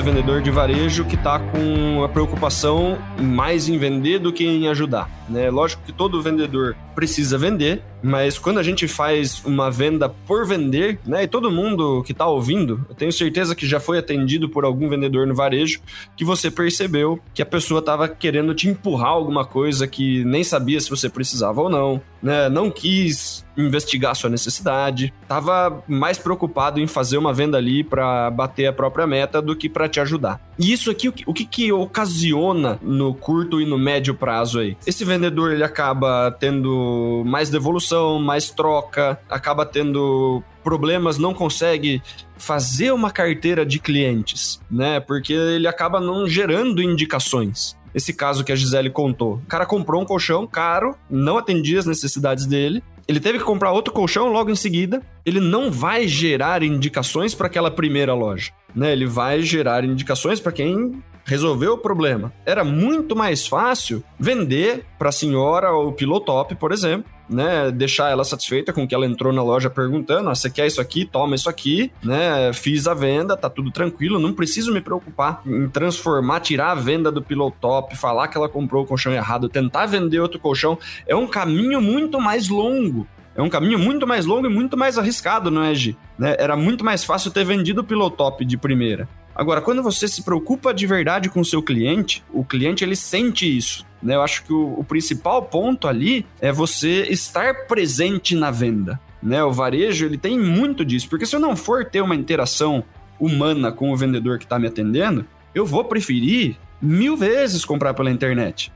muito vendedor de varejo que está com a preocupação mais em vender do que em ajudar. Né? Lógico que todo vendedor precisa vender, mas quando a gente faz uma venda por vender, né, e todo mundo que está ouvindo, eu tenho certeza que já foi atendido por algum vendedor no varejo, que você percebeu que a pessoa estava querendo te empurrar alguma coisa que nem sabia se você precisava ou não, né, não quis investigar sua necessidade, estava mais preocupado em fazer uma venda ali para bater a própria meta do que para te ajudar. E isso aqui, o que, o que, que ocasiona no curto e no médio prazo aí? Esse vendedor ele acaba tendo mais devolução, mais troca, acaba tendo problemas, não consegue fazer uma carteira de clientes, né? Porque ele acaba não gerando indicações. Esse caso que a Gisele contou. O cara comprou um colchão caro, não atendia as necessidades dele, ele teve que comprar outro colchão logo em seguida. Ele não vai gerar indicações para aquela primeira loja, né? Ele vai gerar indicações para quem resolveu o problema. Era muito mais fácil vender para a senhora o Pilotop, por exemplo, né, deixar ela satisfeita com que ela entrou na loja perguntando: ah, você quer isso aqui? Toma isso aqui, né? Fiz a venda, tá tudo tranquilo, não preciso me preocupar em transformar, tirar a venda do Pilotop, falar que ela comprou o colchão errado, tentar vender outro colchão. É um caminho muito mais longo. É um caminho muito mais longo e muito mais arriscado, não é, Gi? Né? Era muito mais fácil ter vendido o Pilotop de primeira. Agora, quando você se preocupa de verdade com o seu cliente, o cliente ele sente isso. Né? Eu acho que o, o principal ponto ali é você estar presente na venda. Né? O varejo ele tem muito disso, porque se eu não for ter uma interação humana com o vendedor que está me atendendo, eu vou preferir mil vezes comprar pela internet.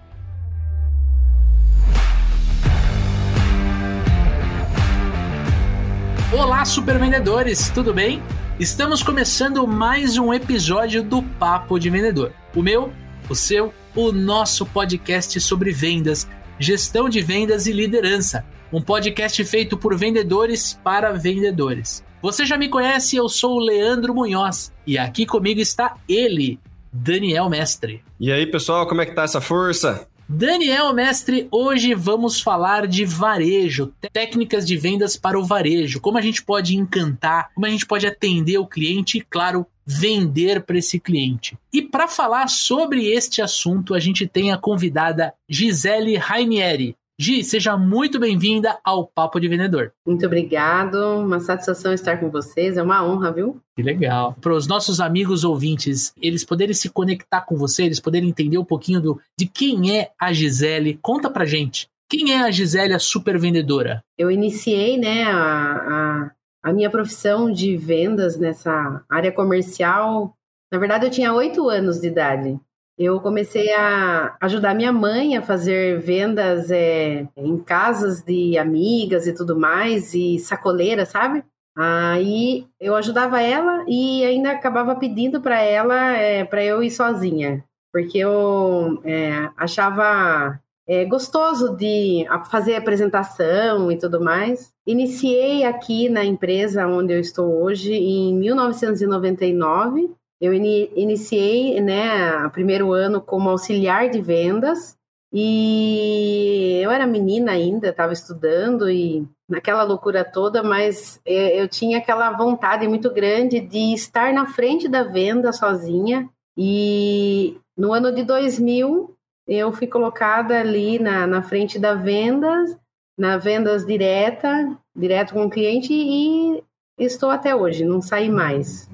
Olá, super vendedores, tudo bem? Estamos começando mais um episódio do Papo de Vendedor. O meu, o seu, o nosso podcast sobre vendas, gestão de vendas e liderança. Um podcast feito por vendedores para vendedores. Você já me conhece, eu sou o Leandro Munhoz e aqui comigo está ele, Daniel Mestre. E aí, pessoal, como é que tá essa força? Daniel Mestre, hoje vamos falar de varejo, técnicas de vendas para o varejo, como a gente pode encantar, como a gente pode atender o cliente e, claro, vender para esse cliente. E para falar sobre este assunto, a gente tem a convidada Gisele Rainieri. Gi, seja muito bem-vinda ao Papo de Vendedor. Muito obrigado, uma satisfação estar com vocês, é uma honra, viu? Que legal. Para os nossos amigos ouvintes, eles poderem se conectar com você, eles poderem entender um pouquinho do, de quem é a Gisele, conta pra gente. Quem é a Gisele, a super vendedora? Eu iniciei, né, a, a, a minha profissão de vendas nessa área comercial. Na verdade, eu tinha oito anos de idade eu comecei a ajudar minha mãe a fazer vendas é, em casas de amigas e tudo mais, e sacoleira, sabe? Aí eu ajudava ela e ainda acabava pedindo para ela é, para eu ir sozinha, porque eu é, achava é, gostoso de fazer apresentação e tudo mais. Iniciei aqui na empresa onde eu estou hoje em 1999 eu iniciei, né, o primeiro ano como auxiliar de vendas e eu era menina ainda, estava estudando e naquela loucura toda, mas eu tinha aquela vontade muito grande de estar na frente da venda sozinha. E no ano de 2000, eu fui colocada ali na, na frente da vendas, na vendas direta, direto com o cliente, e estou até hoje, não saí mais.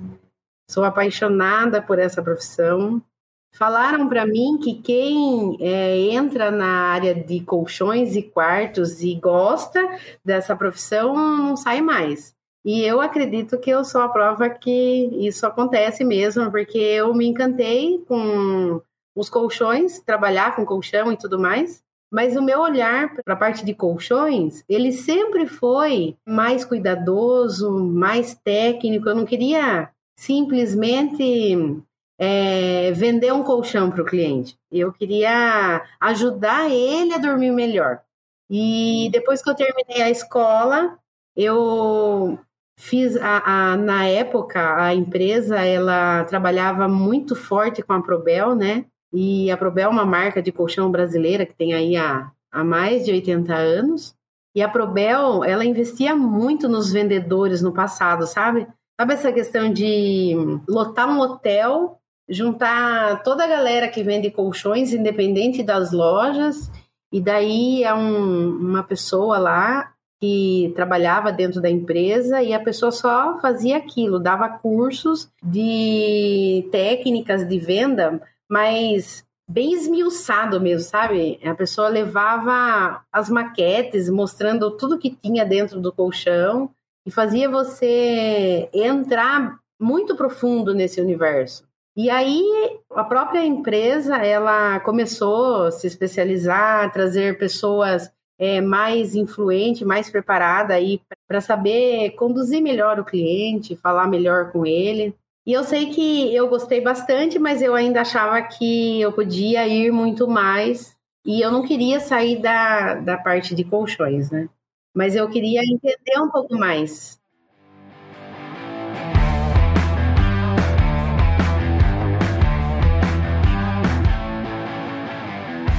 Sou apaixonada por essa profissão. Falaram para mim que quem é, entra na área de colchões e quartos e gosta dessa profissão não sai mais. E eu acredito que eu sou a prova que isso acontece mesmo, porque eu me encantei com os colchões, trabalhar com colchão e tudo mais. Mas o meu olhar para a parte de colchões, ele sempre foi mais cuidadoso, mais técnico. Eu não queria simplesmente é, vender um colchão para o cliente. Eu queria ajudar ele a dormir melhor. E depois que eu terminei a escola, eu fiz a, a, na época a empresa ela trabalhava muito forte com a Probel, né? E a Probel é uma marca de colchão brasileira que tem aí há, há mais de 80 anos. E a Probel, ela investia muito nos vendedores no passado, sabe? Sabe essa questão de lotar um hotel juntar toda a galera que vende colchões, independente das lojas, e daí é um, uma pessoa lá que trabalhava dentro da empresa e a pessoa só fazia aquilo, dava cursos de técnicas de venda, mas bem esmiuçado mesmo, sabe? A pessoa levava as maquetes mostrando tudo que tinha dentro do colchão e fazia você entrar muito profundo nesse universo. E aí a própria empresa ela começou a se especializar, trazer pessoas é, mais influente, mais preparada aí para saber conduzir melhor o cliente, falar melhor com ele. E eu sei que eu gostei bastante, mas eu ainda achava que eu podia ir muito mais. E eu não queria sair da, da parte de colchões, né? Mas eu queria entender um pouco mais.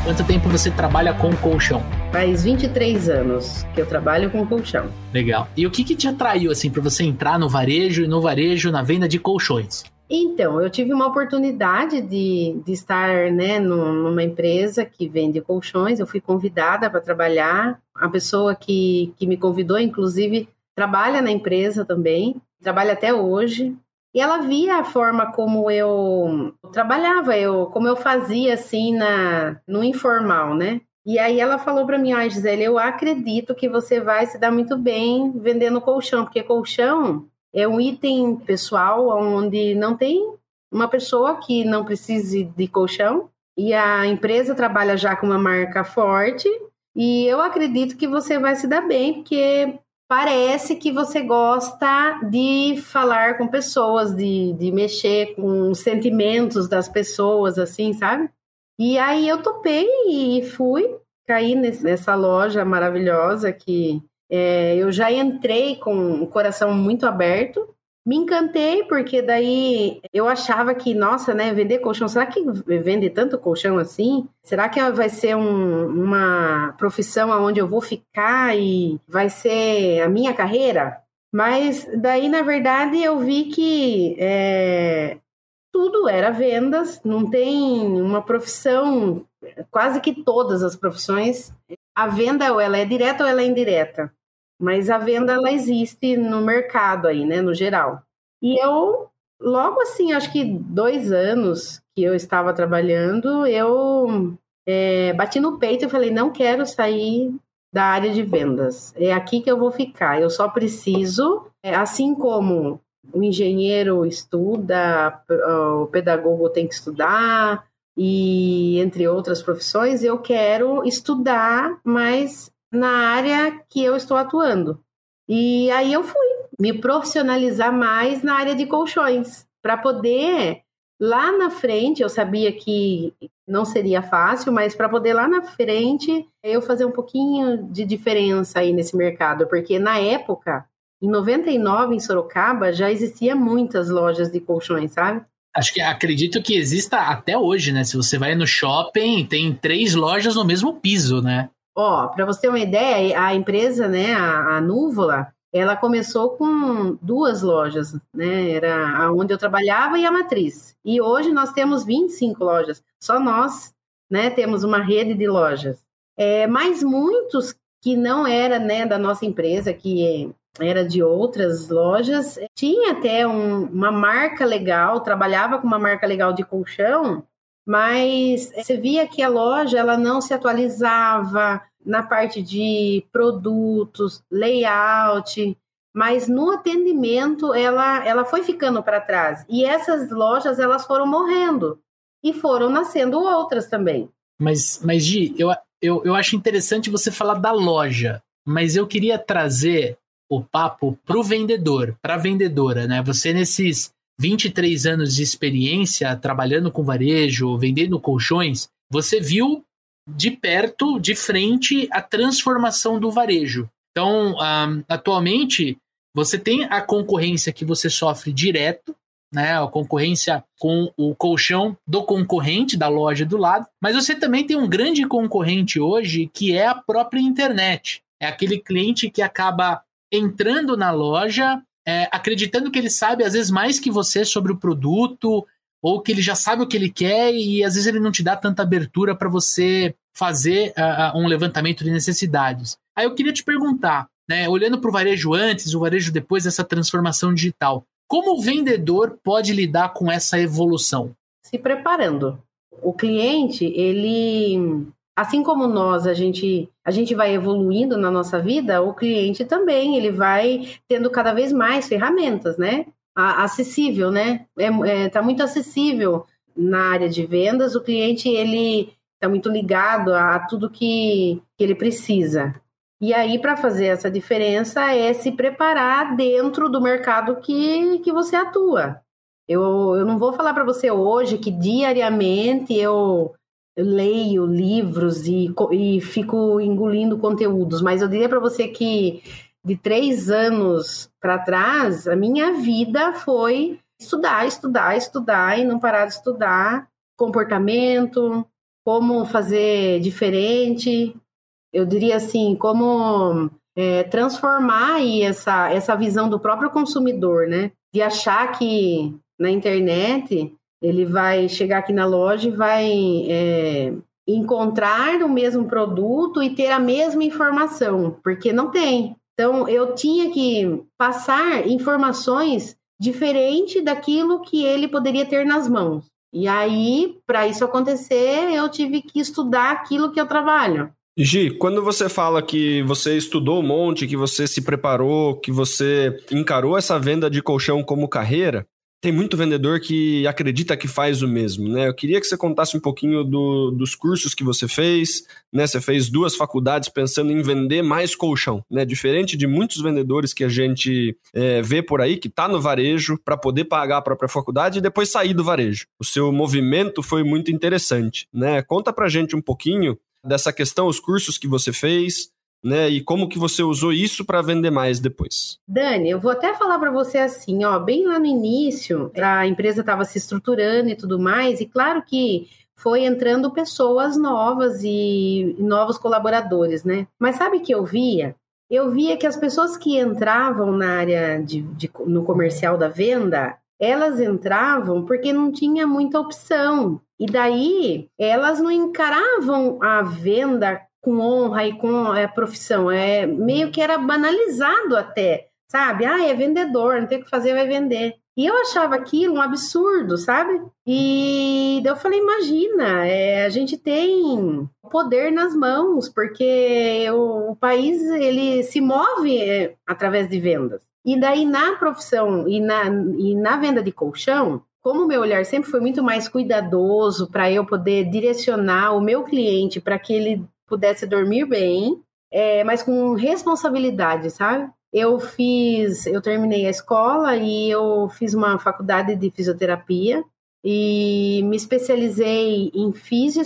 Quanto tempo você trabalha com colchão? Faz 23 anos que eu trabalho com colchão. Legal. E o que, que te atraiu assim para você entrar no varejo e no varejo na venda de colchões? Então, eu tive uma oportunidade de, de estar né, numa empresa que vende colchões. Eu fui convidada para trabalhar. A pessoa que, que me convidou, inclusive, trabalha na empresa também, trabalha até hoje. E ela via a forma como eu trabalhava, eu, como eu fazia assim na, no informal, né? E aí ela falou para mim, ah, Gisele, eu acredito que você vai se dar muito bem vendendo colchão, porque colchão é um item pessoal onde não tem uma pessoa que não precise de colchão e a empresa trabalha já com uma marca forte e eu acredito que você vai se dar bem, porque parece que você gosta de falar com pessoas, de, de mexer com os sentimentos das pessoas, assim, sabe? E aí eu topei e fui, caí nessa loja maravilhosa que é, eu já entrei com o coração muito aberto me encantei, porque daí eu achava que, nossa, né, vender colchão, será que vende tanto colchão assim? Será que vai ser um, uma profissão onde eu vou ficar e vai ser a minha carreira? Mas daí, na verdade, eu vi que é, tudo era vendas, não tem uma profissão, quase que todas as profissões, a venda ou ela é direta ou ela é indireta. Mas a venda ela existe no mercado aí, né, no geral. E eu, logo assim, acho que dois anos que eu estava trabalhando, eu é, bati no peito e falei, não quero sair da área de vendas. É aqui que eu vou ficar. Eu só preciso, é, assim como o engenheiro estuda, o pedagogo tem que estudar, e entre outras profissões, eu quero estudar mais na área que eu estou atuando. E aí eu fui me profissionalizar mais na área de colchões, para poder lá na frente, eu sabia que não seria fácil, mas para poder lá na frente eu fazer um pouquinho de diferença aí nesse mercado, porque na época, em 99 em Sorocaba, já existia muitas lojas de colchões, sabe? Acho que acredito que exista até hoje, né? Se você vai no shopping, tem três lojas no mesmo piso, né? Ó, para você ter uma ideia, a empresa, né, a, a Núvola, ela começou com duas lojas, né? Era onde eu trabalhava e a matriz. E hoje nós temos 25 lojas. Só nós, né, temos uma rede de lojas. É, mas muitos que não era, né, da nossa empresa, que era de outras lojas, tinha até um, uma marca legal, trabalhava com uma marca legal de colchão, mas você via que a loja ela não se atualizava na parte de produtos, layout, mas no atendimento ela, ela foi ficando para trás. E essas lojas elas foram morrendo e foram nascendo outras também. Mas, mas Gi, eu, eu, eu acho interessante você falar da loja, mas eu queria trazer o papo para o vendedor, para a vendedora, né? Você nesses 23 anos de experiência trabalhando com varejo, vendendo colchões, você viu de perto, de frente, a transformação do varejo. Então, um, atualmente, você tem a concorrência que você sofre direto, né, a concorrência com o colchão do concorrente da loja do lado, mas você também tem um grande concorrente hoje que é a própria internet. É aquele cliente que acaba entrando na loja, é, acreditando que ele sabe às vezes mais que você sobre o produto, ou que ele já sabe o que ele quer e às vezes ele não te dá tanta abertura para você fazer uh, um levantamento de necessidades. Aí eu queria te perguntar, né, olhando para o varejo antes, o varejo depois dessa transformação digital, como o vendedor pode lidar com essa evolução? Se preparando. O cliente, ele assim como nós a gente a gente vai evoluindo na nossa vida, o cliente também ele vai tendo cada vez mais ferramentas, né? acessível, né? É, é, tá muito acessível na área de vendas. O cliente ele está muito ligado a, a tudo que, que ele precisa. E aí, para fazer essa diferença, é se preparar dentro do mercado que, que você atua. Eu, eu não vou falar para você hoje que diariamente eu leio livros e, e fico engolindo conteúdos, mas eu diria para você que de três anos para trás, a minha vida foi estudar, estudar, estudar e não parar de estudar comportamento, como fazer diferente. Eu diria assim, como é, transformar aí essa, essa visão do próprio consumidor, né? De achar que na internet ele vai chegar aqui na loja e vai é, encontrar o mesmo produto e ter a mesma informação, porque não tem. Então, eu tinha que passar informações diferente daquilo que ele poderia ter nas mãos. E aí, para isso acontecer, eu tive que estudar aquilo que eu trabalho. Gi, quando você fala que você estudou um monte, que você se preparou, que você encarou essa venda de colchão como carreira, tem muito vendedor que acredita que faz o mesmo, né? Eu queria que você contasse um pouquinho do, dos cursos que você fez, né? Você fez duas faculdades pensando em vender mais colchão, né? Diferente de muitos vendedores que a gente é, vê por aí, que tá no varejo para poder pagar a própria faculdade e depois sair do varejo. O seu movimento foi muito interessante, né? Conta pra gente um pouquinho dessa questão, os cursos que você fez, né? E como que você usou isso para vender mais depois? Dani, eu vou até falar para você assim, ó, bem lá no início, a empresa estava se estruturando e tudo mais, e claro que foi entrando pessoas novas e novos colaboradores, né? Mas sabe que eu via? Eu via que as pessoas que entravam na área de, de no comercial da venda, elas entravam porque não tinha muita opção. E daí elas não encaravam a venda com honra e com é, profissão. É meio que era banalizado até, sabe? Ah, é vendedor, não tem o que fazer, vai vender. E eu achava aquilo um absurdo, sabe? E eu falei, imagina, é, a gente tem poder nas mãos, porque o, o país ele se move é, através de vendas. E daí na profissão e na, e na venda de colchão, como o meu olhar sempre foi muito mais cuidadoso para eu poder direcionar o meu cliente para que ele pudesse dormir bem, é, mas com responsabilidade, sabe? Eu fiz, eu terminei a escola e eu fiz uma faculdade de fisioterapia e me especializei em fisio,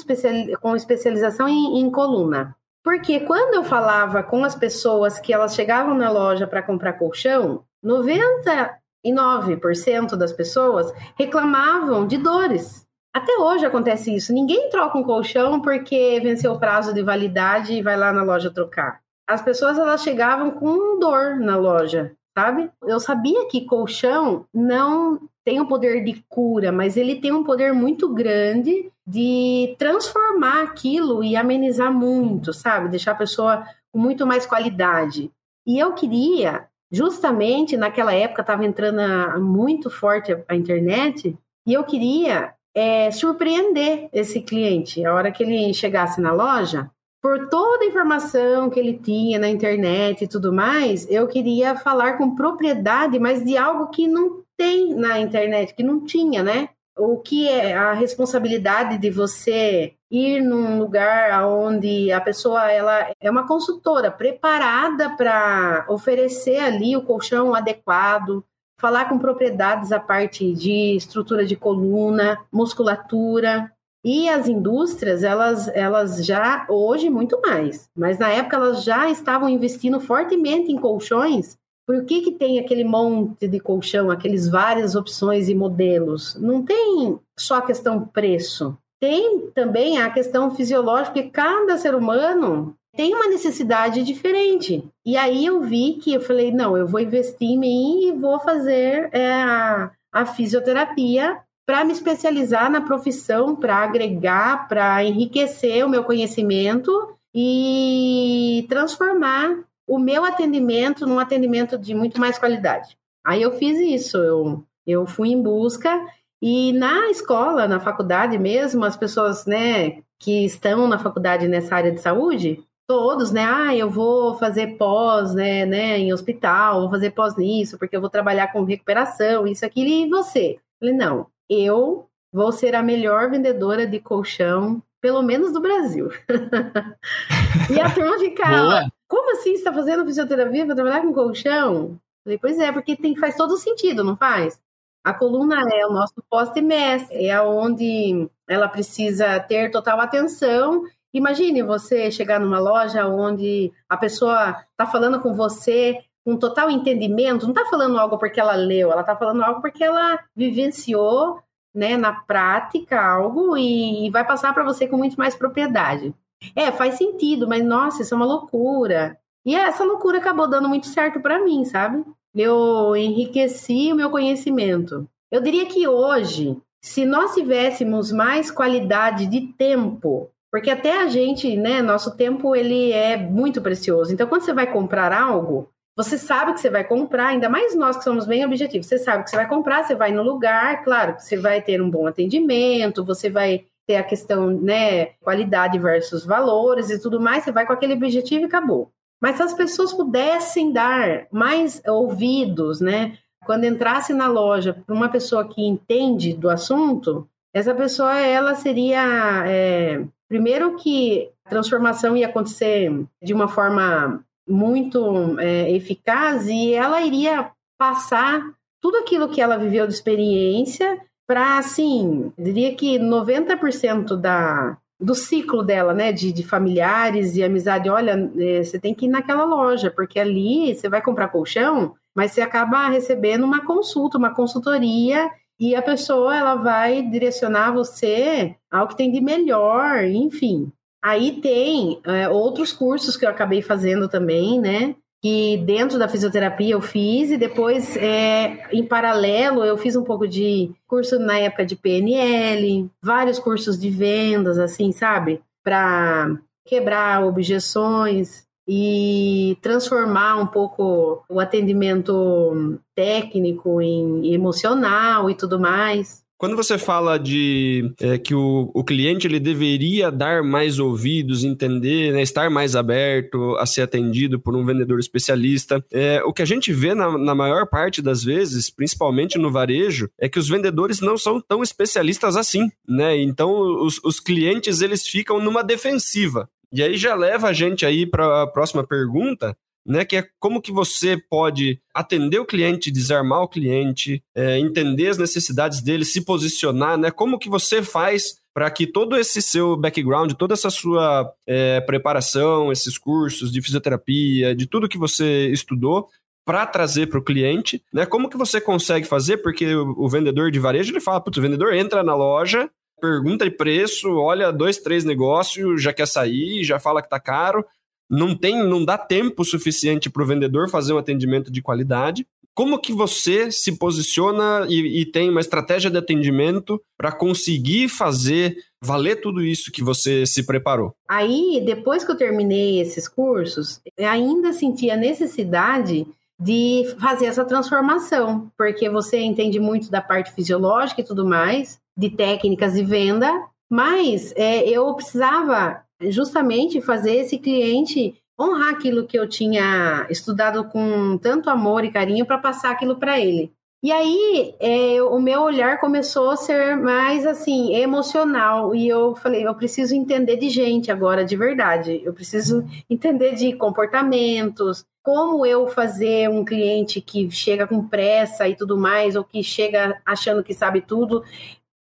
com especialização em, em coluna. Porque quando eu falava com as pessoas que elas chegavam na loja para comprar colchão, 99% das pessoas reclamavam de dores. Até hoje acontece isso. Ninguém troca um colchão porque venceu o prazo de validade e vai lá na loja trocar. As pessoas elas chegavam com dor na loja, sabe? Eu sabia que colchão não tem um poder de cura, mas ele tem um poder muito grande de transformar aquilo e amenizar muito, sabe? Deixar a pessoa com muito mais qualidade. E eu queria, justamente naquela época estava entrando muito forte a internet, e eu queria é, surpreender esse cliente. A hora que ele chegasse na loja, por toda a informação que ele tinha na internet e tudo mais, eu queria falar com propriedade, mas de algo que não tem na internet, que não tinha, né? O que é a responsabilidade de você ir num lugar onde a pessoa ela é uma consultora preparada para oferecer ali o colchão adequado, falar com propriedades a parte de estrutura de coluna, musculatura. E as indústrias, elas, elas já, hoje muito mais, mas na época elas já estavam investindo fortemente em colchões. Por que, que tem aquele monte de colchão, aqueles várias opções e modelos? Não tem só a questão preço. Tem também a questão fisiológica, que cada ser humano tem uma necessidade diferente. E aí eu vi que eu falei, não, eu vou investir em mim e vou fazer é, a, a fisioterapia para me especializar na profissão, para agregar, para enriquecer o meu conhecimento e transformar o meu atendimento num atendimento de muito mais qualidade. Aí eu fiz isso, eu, eu fui em busca e na escola, na faculdade mesmo, as pessoas, né, que estão na faculdade nessa área de saúde, todos, né, ah, eu vou fazer pós, né, né, em hospital, vou fazer pós nisso, porque eu vou trabalhar com recuperação, isso, aquilo, e você? Eu falei, não, eu vou ser a melhor vendedora de colchão, pelo menos do Brasil. e a turma ficava, como assim você está fazendo fisioterapia para trabalhar com colchão? Eu falei, pois é, porque tem, faz todo sentido, não faz? A coluna é o nosso poste mestre, é onde ela precisa ter total atenção. Imagine você chegar numa loja onde a pessoa está falando com você com total entendimento, não está falando algo porque ela leu, ela está falando algo porque ela vivenciou né, na prática algo e, e vai passar para você com muito mais propriedade. É, faz sentido, mas nossa, isso é uma loucura. E essa loucura acabou dando muito certo para mim, sabe? Eu enriqueci o meu conhecimento. Eu diria que hoje, se nós tivéssemos mais qualidade de tempo, porque até a gente, né, nosso tempo ele é muito precioso. Então, quando você vai comprar algo, você sabe que você vai comprar, ainda mais nós que somos bem objetivos. Você sabe que você vai comprar, você vai no lugar, claro, você vai ter um bom atendimento, você vai ter a questão, né, qualidade versus valores e tudo mais, você vai com aquele objetivo e acabou. Mas se as pessoas pudessem dar mais ouvidos, né, quando entrasse na loja para uma pessoa que entende do assunto, essa pessoa ela seria é, primeiro que a transformação ia acontecer de uma forma muito é, eficaz e ela iria passar tudo aquilo que ela viveu de experiência para, assim, diria que 90% da, do ciclo dela, né, de, de familiares e amizade. Olha, é, você tem que ir naquela loja, porque ali você vai comprar colchão, mas você acaba recebendo uma consulta, uma consultoria e a pessoa ela vai direcionar você ao que tem de melhor, enfim. Aí tem é, outros cursos que eu acabei fazendo também, né? Que dentro da fisioterapia eu fiz, e depois, é, em paralelo, eu fiz um pouco de curso na época de PNL, vários cursos de vendas, assim, sabe? Para quebrar objeções e transformar um pouco o atendimento técnico em emocional e tudo mais. Quando você fala de é, que o, o cliente ele deveria dar mais ouvidos, entender, né, estar mais aberto a ser atendido por um vendedor especialista, é, o que a gente vê na, na maior parte das vezes, principalmente no varejo, é que os vendedores não são tão especialistas assim, né? Então os, os clientes eles ficam numa defensiva. E aí já leva a gente aí para a próxima pergunta, né, que é como que você pode atender o cliente, desarmar o cliente, é, entender as necessidades dele, se posicionar, né, como que você faz para que todo esse seu background, toda essa sua é, preparação, esses cursos de fisioterapia, de tudo que você estudou, para trazer para o cliente, né? Como que você consegue fazer? Porque o, o vendedor de varejo ele fala, putz, o vendedor entra na loja, pergunta de preço, olha dois, três negócios, já quer sair, já fala que tá caro não tem, não dá tempo suficiente para o vendedor fazer um atendimento de qualidade. Como que você se posiciona e, e tem uma estratégia de atendimento para conseguir fazer valer tudo isso que você se preparou? Aí, depois que eu terminei esses cursos, ainda senti a necessidade de fazer essa transformação, porque você entende muito da parte fisiológica e tudo mais, de técnicas de venda, mas é, eu precisava justamente fazer esse cliente honrar aquilo que eu tinha estudado com tanto amor e carinho para passar aquilo para ele. E aí, é, o meu olhar começou a ser mais assim, emocional. E eu falei, eu preciso entender de gente agora, de verdade. Eu preciso entender de comportamentos, como eu fazer um cliente que chega com pressa e tudo mais, ou que chega achando que sabe tudo,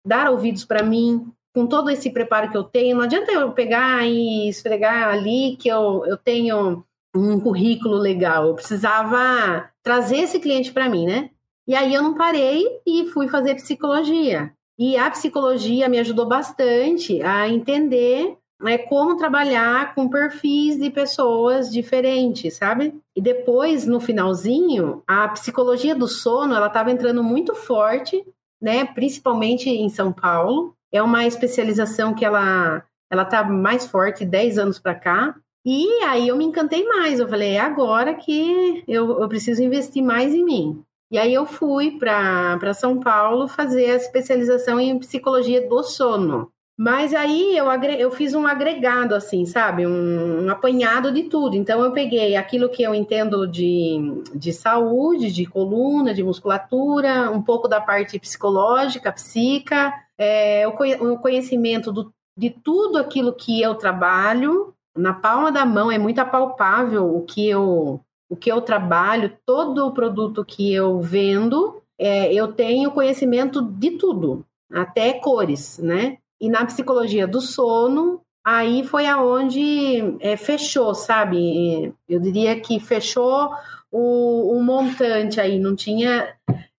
dar ouvidos para mim, com todo esse preparo que eu tenho, não adianta eu pegar e esfregar ali que eu, eu tenho um currículo legal. Eu precisava trazer esse cliente para mim, né? E aí eu não parei e fui fazer psicologia. E a psicologia me ajudou bastante a entender né, como trabalhar com perfis de pessoas diferentes, sabe? E depois, no finalzinho, a psicologia do sono, ela estava entrando muito forte né? Principalmente em São Paulo. É uma especialização que ela ela tá mais forte 10 anos para cá. E aí eu me encantei mais. Eu falei, é agora que eu, eu preciso investir mais em mim. E aí eu fui para São Paulo fazer a especialização em psicologia do sono. Mas aí eu, eu fiz um agregado, assim, sabe? Um, um, apanhado de tudo. Então eu peguei aquilo que eu entendo de, de saúde, de coluna, de musculatura, um pouco da parte psicológica, psica, é, o, o conhecimento do, de tudo aquilo que eu trabalho. Na palma da mão é muito apalpável o que eu, o que eu trabalho, todo o produto que eu vendo, é, eu tenho conhecimento de tudo, até cores, né? E na psicologia do sono, aí foi aonde é, fechou, sabe? Eu diria que fechou o, o montante aí, não tinha.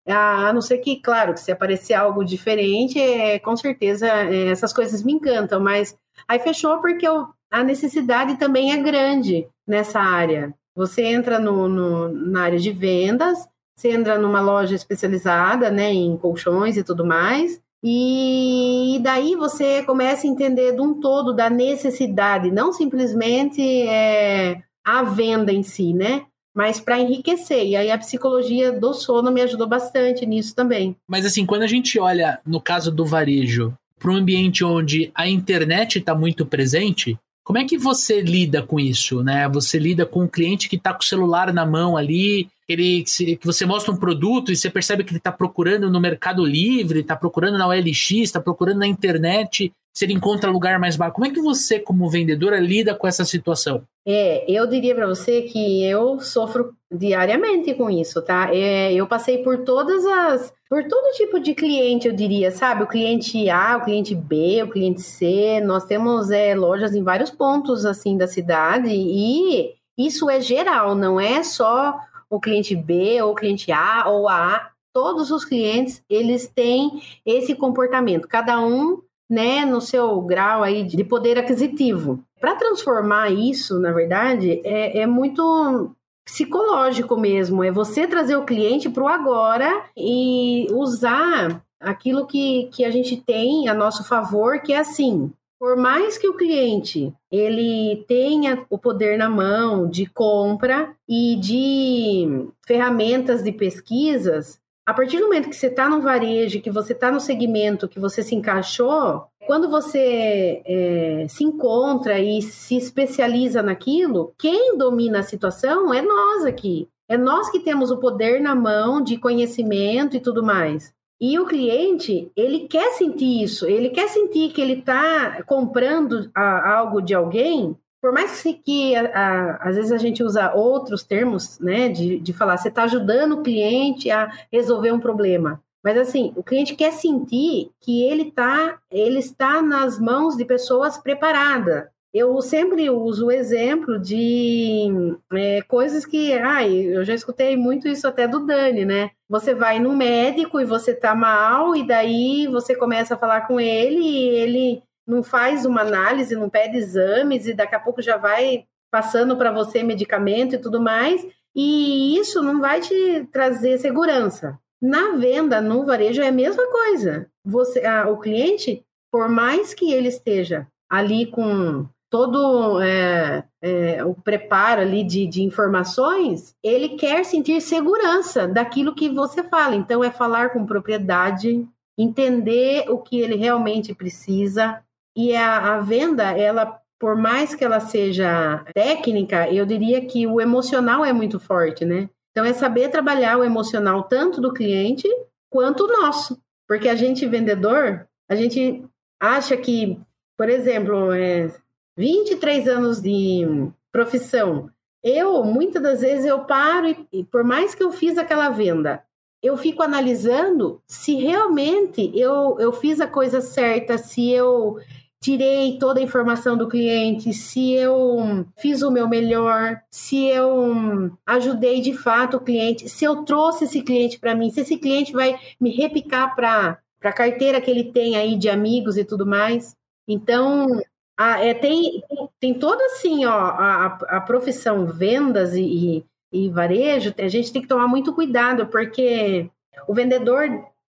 A não ser que, claro, que se aparecer algo diferente, é, com certeza é, essas coisas me encantam, mas aí fechou porque eu, a necessidade também é grande nessa área. Você entra no, no, na área de vendas, você entra numa loja especializada né, em colchões e tudo mais, e daí você começa a entender de um todo da necessidade, não simplesmente é, a venda em si, né? Mas para enriquecer. E aí a psicologia do sono me ajudou bastante nisso também. Mas assim, quando a gente olha no caso do varejo para um ambiente onde a internet está muito presente, como é que você lida com isso, né? Você lida com um cliente que está com o celular na mão ali, ele, que você mostra um produto e você percebe que ele está procurando no Mercado Livre, está procurando na OLX, está procurando na internet, se ele encontra lugar mais barato. Como é que você, como vendedora, lida com essa situação? É, eu diria para você que eu sofro diariamente com isso, tá? É, eu passei por todas as, por todo tipo de cliente, eu diria, sabe? O cliente A, o cliente B, o cliente C. Nós temos é, lojas em vários pontos assim da cidade e isso é geral, não é só o cliente B ou o cliente A ou A, todos os clientes eles têm esse comportamento, cada um né, no seu grau aí de poder aquisitivo. Para transformar isso, na verdade, é, é muito psicológico mesmo, é você trazer o cliente para o agora e usar aquilo que, que a gente tem a nosso favor, que é assim, por mais que o cliente ele tenha o poder na mão de compra e de ferramentas de pesquisas, a partir do momento que você está no varejo, que você está no segmento que você se encaixou, quando você é, se encontra e se especializa naquilo, quem domina a situação é nós aqui. É nós que temos o poder na mão de conhecimento e tudo mais. E o cliente, ele quer sentir isso, ele quer sentir que ele está comprando a, algo de alguém, por mais que a, a, às vezes a gente usa outros termos, né, de, de falar, você está ajudando o cliente a resolver um problema. Mas assim, o cliente quer sentir que ele tá, ele está nas mãos de pessoas preparadas, eu sempre uso o exemplo de é, coisas que, ai, eu já escutei muito isso até do Dani, né? Você vai no médico e você tá mal, e daí você começa a falar com ele e ele não faz uma análise, não pede exames, e daqui a pouco já vai passando para você medicamento e tudo mais, e isso não vai te trazer segurança. Na venda, no varejo, é a mesma coisa. Você, a, o cliente, por mais que ele esteja ali com todo é, é, o preparo ali de, de informações, ele quer sentir segurança daquilo que você fala. Então, é falar com propriedade, entender o que ele realmente precisa. E a, a venda, ela, por mais que ela seja técnica, eu diria que o emocional é muito forte, né? Então, é saber trabalhar o emocional tanto do cliente quanto o nosso. Porque a gente, vendedor, a gente acha que, por exemplo, é, 23 anos de profissão. Eu, muitas das vezes, eu paro e, e, por mais que eu fiz aquela venda, eu fico analisando se realmente eu, eu fiz a coisa certa, se eu tirei toda a informação do cliente, se eu fiz o meu melhor, se eu ajudei de fato o cliente, se eu trouxe esse cliente para mim, se esse cliente vai me repicar para a carteira que ele tem aí de amigos e tudo mais. Então, ah, é, tem, tem todo assim, ó, a, a profissão vendas e, e, varejo, a gente tem que tomar muito cuidado, porque o vendedor,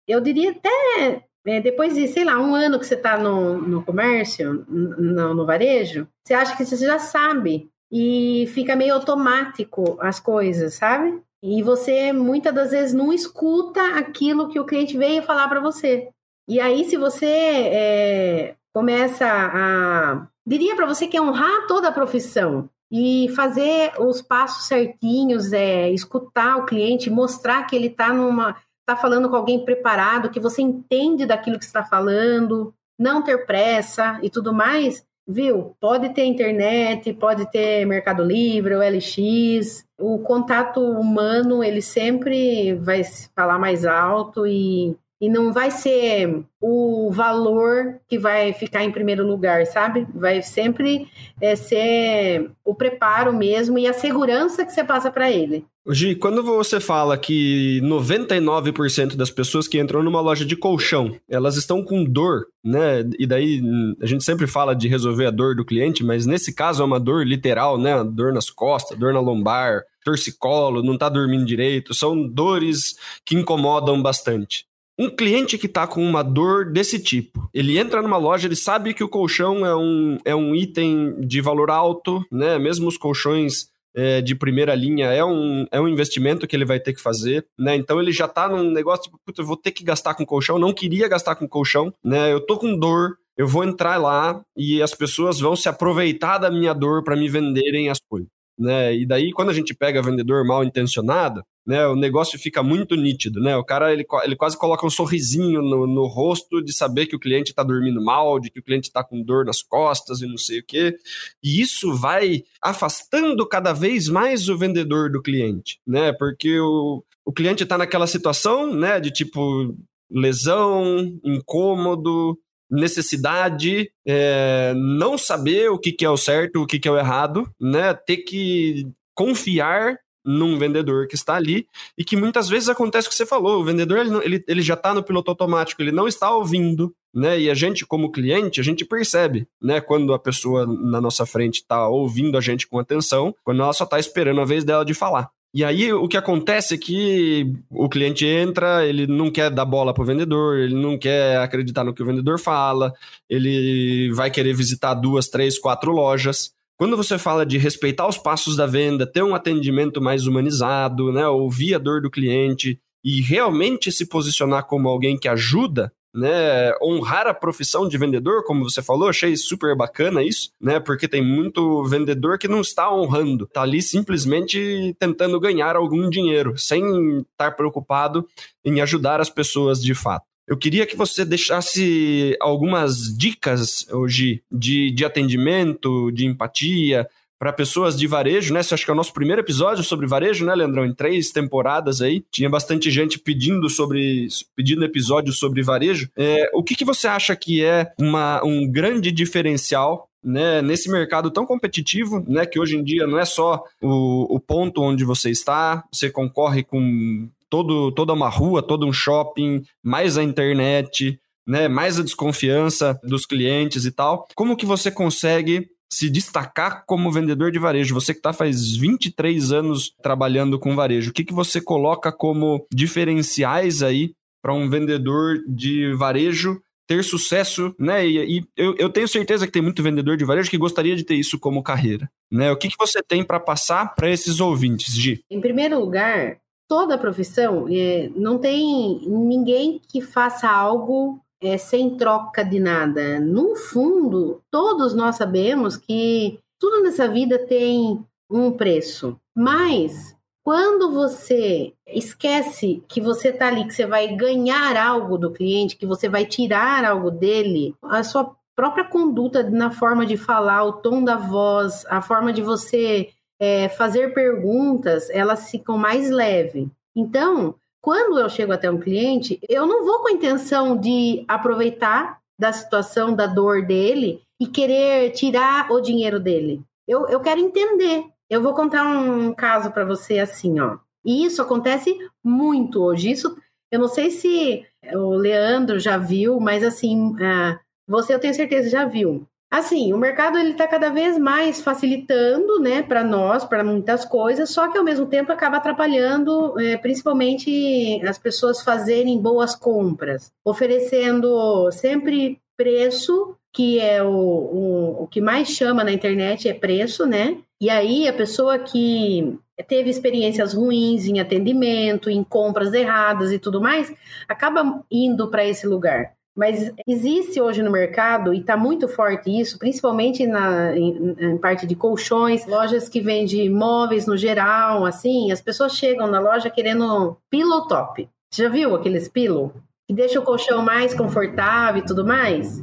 eu diria até é, depois de, sei lá, um ano que você está no, no comércio, no, no varejo, você acha que você já sabe e fica meio automático as coisas, sabe? E você muitas das vezes não escuta aquilo que o cliente veio falar para você. E aí, se você é, começa a. Diria para você que é honrar toda a profissão e fazer os passos certinhos, é, escutar o cliente, mostrar que ele está numa está falando com alguém preparado, que você entende daquilo que está falando, não ter pressa e tudo mais, viu? Pode ter internet, pode ter Mercado Livre, o LX, o contato humano ele sempre vai falar mais alto e e não vai ser o valor que vai ficar em primeiro lugar, sabe? Vai sempre é, ser o preparo mesmo e a segurança que você passa para ele. Gi, quando você fala que 99% das pessoas que entram numa loja de colchão, elas estão com dor, né? E daí a gente sempre fala de resolver a dor do cliente, mas nesse caso é uma dor literal, né? Dor nas costas, dor na lombar, torcicolo, não tá dormindo direito, são dores que incomodam bastante. Um cliente que está com uma dor desse tipo, ele entra numa loja, ele sabe que o colchão é um, é um item de valor alto, né? Mesmo os colchões é, de primeira linha é um, é um investimento que ele vai ter que fazer, né? Então ele já está num negócio tipo, puta, eu vou ter que gastar com colchão, não queria gastar com colchão, né? Eu tô com dor, eu vou entrar lá e as pessoas vão se aproveitar da minha dor para me venderem as coisas. Né? E daí, quando a gente pega vendedor mal intencionado, né, o negócio fica muito nítido, né? O cara ele, ele quase coloca um sorrisinho no, no rosto de saber que o cliente está dormindo mal, de que o cliente está com dor nas costas e não sei o quê. E isso vai afastando cada vez mais o vendedor do cliente, né? Porque o, o cliente está naquela situação, né, de tipo lesão, incômodo, necessidade, é, não saber o que, que é o certo, o que, que é o errado, né? Ter que confiar num vendedor que está ali e que muitas vezes acontece o que você falou, o vendedor ele, ele, ele já está no piloto automático, ele não está ouvindo, né? E a gente como cliente, a gente percebe, né? Quando a pessoa na nossa frente está ouvindo a gente com atenção, quando ela só está esperando a vez dela de falar. E aí o que acontece é que o cliente entra, ele não quer dar bola para o vendedor, ele não quer acreditar no que o vendedor fala, ele vai querer visitar duas, três, quatro lojas. Quando você fala de respeitar os passos da venda, ter um atendimento mais humanizado, né, ouvir a dor do cliente e realmente se posicionar como alguém que ajuda, né, honrar a profissão de vendedor, como você falou, achei super bacana isso, né, porque tem muito vendedor que não está honrando, tá ali simplesmente tentando ganhar algum dinheiro, sem estar preocupado em ajudar as pessoas de fato. Eu queria que você deixasse algumas dicas hoje de, de atendimento, de empatia, para pessoas de varejo, né? Você acha que é o nosso primeiro episódio sobre varejo, né, Leandrão? Em três temporadas aí. Tinha bastante gente pedindo sobre pedindo episódios sobre varejo. É, o que, que você acha que é uma, um grande diferencial né, nesse mercado tão competitivo, né, que hoje em dia não é só o, o ponto onde você está, você concorre com todo, toda uma rua, todo um shopping, mais a internet, né, mais a desconfiança dos clientes e tal. Como que você consegue se destacar como vendedor de varejo? Você que está faz 23 anos trabalhando com varejo, o que, que você coloca como diferenciais aí para um vendedor de varejo ter sucesso, né? E, e eu, eu, tenho certeza que tem muito vendedor de varejo que gostaria de ter isso como carreira, né? O que, que você tem para passar para esses ouvintes, Gi? Em primeiro lugar, toda profissão, é, não tem ninguém que faça algo é, sem troca de nada. No fundo, todos nós sabemos que tudo nessa vida tem um preço, mas quando você esquece que você está ali, que você vai ganhar algo do cliente, que você vai tirar algo dele, a sua própria conduta na forma de falar, o tom da voz, a forma de você é, fazer perguntas, elas ficam mais leves. Então, quando eu chego até um cliente, eu não vou com a intenção de aproveitar da situação, da dor dele e querer tirar o dinheiro dele. Eu, eu quero entender. Eu vou contar um caso para você assim, ó. E isso acontece muito hoje. Isso, eu não sei se o Leandro já viu, mas assim, uh, você eu tenho certeza já viu. Assim, o mercado ele está cada vez mais facilitando, né, para nós, para muitas coisas, só que ao mesmo tempo acaba atrapalhando, é, principalmente as pessoas fazerem boas compras, oferecendo sempre preço que é o, o, o que mais chama na internet é preço, né? E aí a pessoa que teve experiências ruins em atendimento, em compras erradas e tudo mais, acaba indo para esse lugar. Mas existe hoje no mercado, e está muito forte isso, principalmente na, em, em, parte de colchões, lojas que vendem móveis no geral, assim, as pessoas chegam na loja querendo pillow top. Já viu aqueles pillow? Que deixa o colchão mais confortável e tudo mais?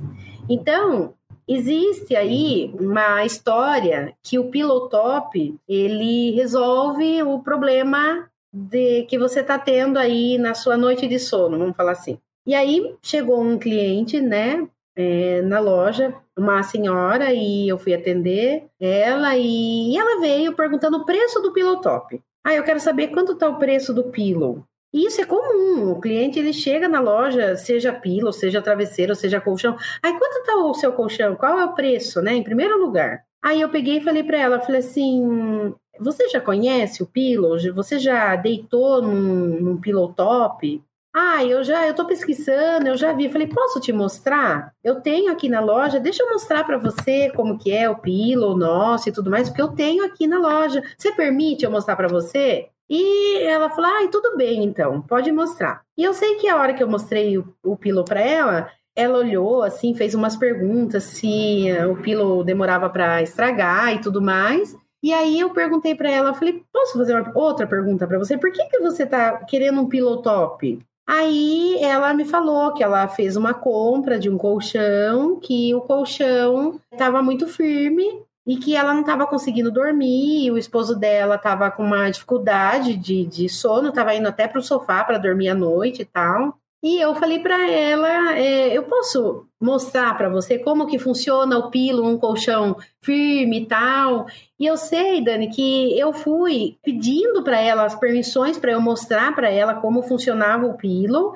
Então, existe aí uma história que o pillow top, ele resolve o problema de que você está tendo aí na sua noite de sono, vamos falar assim. E aí chegou um cliente, né, é, na loja, uma senhora, e eu fui atender ela, e ela veio perguntando o preço do pillow top. Ah, eu quero saber quanto está o preço do pillow. E isso é comum. O cliente ele chega na loja, seja pillow, seja travesseiro, seja colchão. Aí quanto está o seu colchão? Qual é o preço, né? Em primeiro lugar. Aí eu peguei e falei para ela, falei assim, você já conhece o pillow? Você já deitou num, num pillow top? Ah, eu já, eu tô pesquisando, eu já vi. Falei, posso te mostrar? Eu tenho aqui na loja, deixa eu mostrar para você como que é o pillow nosso e tudo mais, porque eu tenho aqui na loja. Você permite eu mostrar para você? E ela falou, ah, tudo bem então, pode mostrar. E eu sei que a hora que eu mostrei o, o pillow para ela, ela olhou assim, fez umas perguntas se o pillow demorava para estragar e tudo mais. E aí eu perguntei para ela, falei, posso fazer outra pergunta para você? Por que, que você tá querendo um pillow top? Aí ela me falou que ela fez uma compra de um colchão, que o colchão estava muito firme e que ela não estava conseguindo dormir, o esposo dela estava com uma dificuldade de, de sono, estava indo até para o sofá para dormir à noite e tal. E eu falei para ela, é, eu posso mostrar para você como que funciona o pilo, um colchão firme e tal. E eu sei, Dani, que eu fui pedindo para ela as permissões para eu mostrar para ela como funcionava o pilo,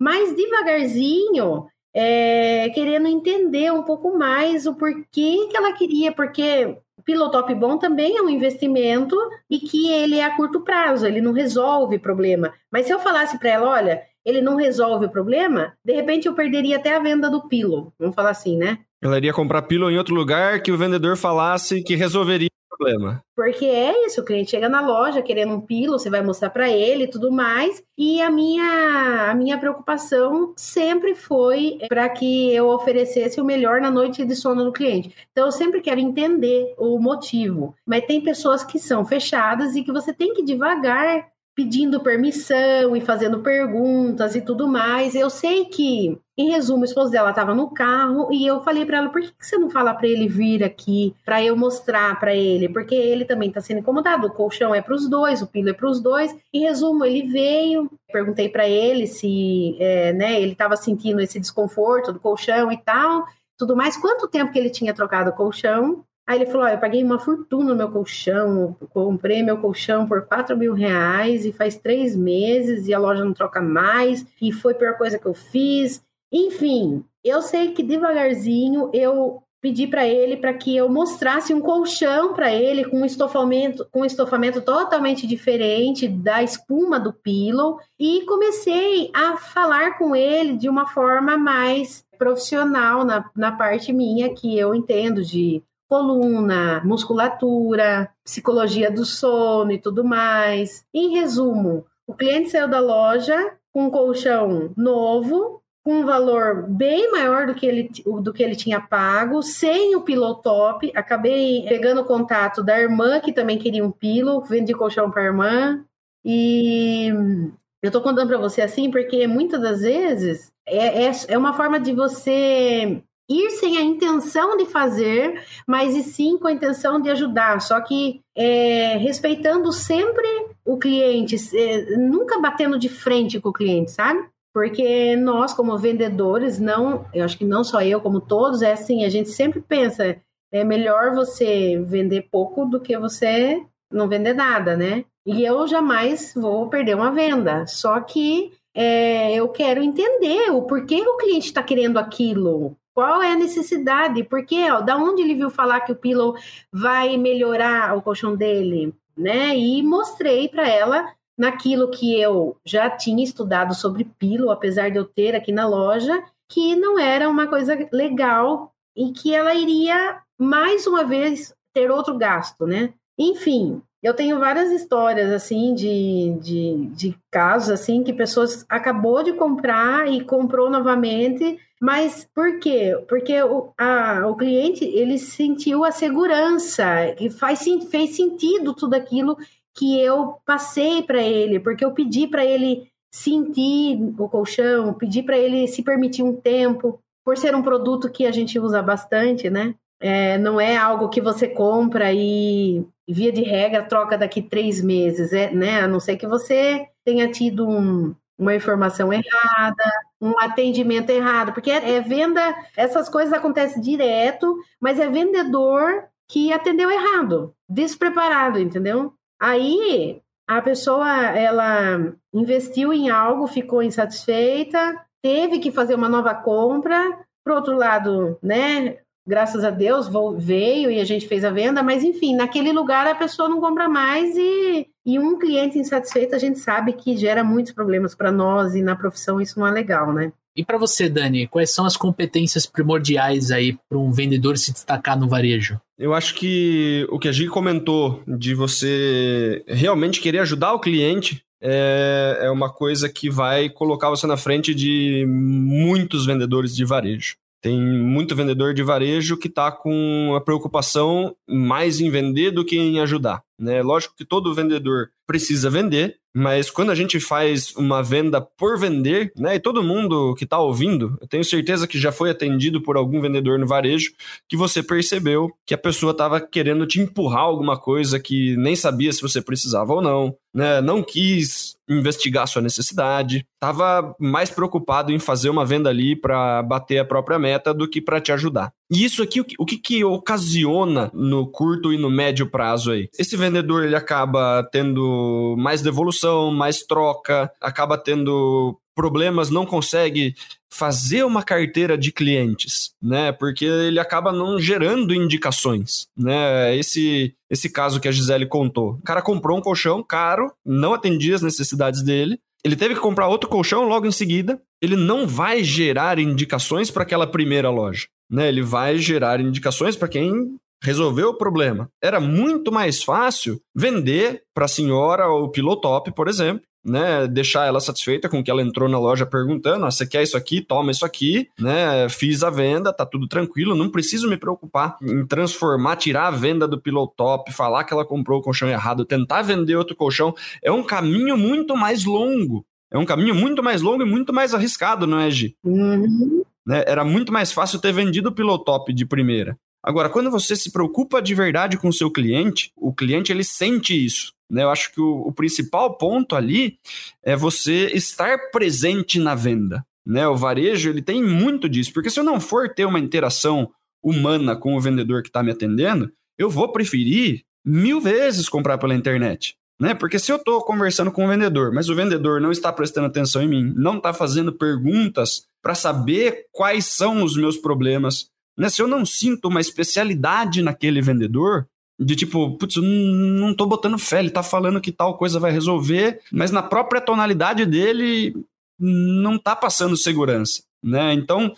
mas devagarzinho, é, querendo entender um pouco mais o porquê que ela queria, porque Pilotop bom também é um investimento e que ele é a curto prazo, ele não resolve problema. Mas se eu falasse para ela, olha, ele não resolve o problema, de repente eu perderia até a venda do pilo. Vamos falar assim, né? Ela iria comprar pilo em outro lugar que o vendedor falasse que resolveria o problema. Porque é isso, o cliente chega na loja querendo um pilo, você vai mostrar para ele e tudo mais. E a minha, a minha preocupação sempre foi para que eu oferecesse o melhor na noite de sono do cliente. Então eu sempre quero entender o motivo. Mas tem pessoas que são fechadas e que você tem que devagar pedindo permissão e fazendo perguntas e tudo mais. Eu sei que, em resumo, o esposo dela estava no carro e eu falei para ela: por que, você não fala para ele vir aqui para eu mostrar para ele? Porque ele também está sendo incomodado. O colchão é para os dois, o pilo é para os dois. Em resumo, ele veio. Perguntei para ele se, é, né, ele estava sentindo esse desconforto do colchão e tal. Tudo mais, quanto tempo que ele tinha trocado o colchão? Aí ele falou: oh, eu paguei uma fortuna no meu colchão, comprei meu colchão por 4 mil reais e faz três meses e a loja não troca mais, e foi a pior coisa que eu fiz. Enfim, eu sei que devagarzinho eu pedi para ele para que eu mostrasse um colchão para ele com um estofamento, com um estofamento totalmente diferente da espuma do pillow e comecei a falar com ele de uma forma mais profissional na, na parte minha que eu entendo de coluna, musculatura, psicologia do sono e tudo mais. Em resumo, o cliente saiu da loja com um colchão novo, com um valor bem maior do que ele, do que ele tinha pago, sem o pilotop. Acabei pegando o contato da irmã, que também queria um pilo, vendi colchão para a irmã. E eu tô contando para você assim, porque muitas das vezes é, é, é uma forma de você ir sem a intenção de fazer, mas e sim com a intenção de ajudar. Só que é, respeitando sempre o cliente, é, nunca batendo de frente com o cliente, sabe? Porque nós, como vendedores, não, eu acho que não só eu, como todos, é assim, a gente sempre pensa, é melhor você vender pouco do que você não vender nada, né? E eu jamais vou perder uma venda. Só que é, eu quero entender o porquê o cliente está querendo aquilo qual é a necessidade, porque ó, da onde ele viu falar que o pillow vai melhorar o colchão dele, né? E mostrei para ela naquilo que eu já tinha estudado sobre pillow, apesar de eu ter aqui na loja, que não era uma coisa legal e que ela iria mais uma vez ter outro gasto, né? Enfim, eu tenho várias histórias, assim, de, de, de casos, assim, que pessoas acabou de comprar e comprou novamente, mas por quê? Porque o, a, o cliente, ele sentiu a segurança, e faz, fez sentido tudo aquilo que eu passei para ele, porque eu pedi para ele sentir o colchão, pedi para ele se permitir um tempo, por ser um produto que a gente usa bastante, né? É, não é algo que você compra e, via de regra, troca daqui três meses, é, né? A não ser que você tenha tido um, uma informação errada, um atendimento errado, porque é, é venda, essas coisas acontecem direto, mas é vendedor que atendeu errado, despreparado, entendeu? Aí a pessoa ela investiu em algo, ficou insatisfeita, teve que fazer uma nova compra. Por outro lado, né, graças a Deus, veio e a gente fez a venda, mas enfim, naquele lugar a pessoa não compra mais e, e um cliente insatisfeito a gente sabe que gera muitos problemas para nós e na profissão isso não é legal, né? E para você, Dani, quais são as competências primordiais aí para um vendedor se destacar no varejo? Eu acho que o que a Gi comentou de você realmente querer ajudar o cliente é, é uma coisa que vai colocar você na frente de muitos vendedores de varejo. Tem muito vendedor de varejo que está com a preocupação mais em vender do que em ajudar. Né? Lógico que todo vendedor precisa vender, mas quando a gente faz uma venda por vender, né, e todo mundo que está ouvindo, eu tenho certeza que já foi atendido por algum vendedor no varejo, que você percebeu que a pessoa estava querendo te empurrar alguma coisa que nem sabia se você precisava ou não, né, não quis investigar sua necessidade, estava mais preocupado em fazer uma venda ali para bater a própria meta do que para te ajudar. E isso aqui, o que, que ocasiona no curto e no médio prazo aí? Esse vendedor ele acaba tendo mais devolução, mais troca, acaba tendo problemas, não consegue fazer uma carteira de clientes, né? Porque ele acaba não gerando indicações, né? Esse esse caso que a Gisele contou. O cara comprou um colchão caro, não atendia as necessidades dele, ele teve que comprar outro colchão logo em seguida. Ele não vai gerar indicações para aquela primeira loja né? Ele vai gerar indicações para quem resolveu o problema. Era muito mais fácil vender para a senhora o Pilotop, por exemplo, né, deixar ela satisfeita com que ela entrou na loja perguntando, ah, você quer isso aqui? Toma isso aqui, né? Fiz a venda, tá tudo tranquilo, não preciso me preocupar em transformar, tirar a venda do Pilotop, falar que ela comprou o colchão errado, tentar vender outro colchão, é um caminho muito mais longo. É um caminho muito mais longo e muito mais arriscado, não é, Gi? Uhum. Né? Era muito mais fácil ter vendido o Pilotop de primeira. Agora, quando você se preocupa de verdade com o seu cliente, o cliente ele sente isso. Né? Eu acho que o, o principal ponto ali é você estar presente na venda. Né? O varejo ele tem muito disso, porque se eu não for ter uma interação humana com o vendedor que está me atendendo, eu vou preferir mil vezes comprar pela internet. Né? Porque se eu estou conversando com o vendedor, mas o vendedor não está prestando atenção em mim, não está fazendo perguntas para saber quais são os meus problemas, né? se eu não sinto uma especialidade naquele vendedor, de tipo, putz, não estou botando fé, ele está falando que tal coisa vai resolver, mas na própria tonalidade dele não está passando segurança. Né? Então,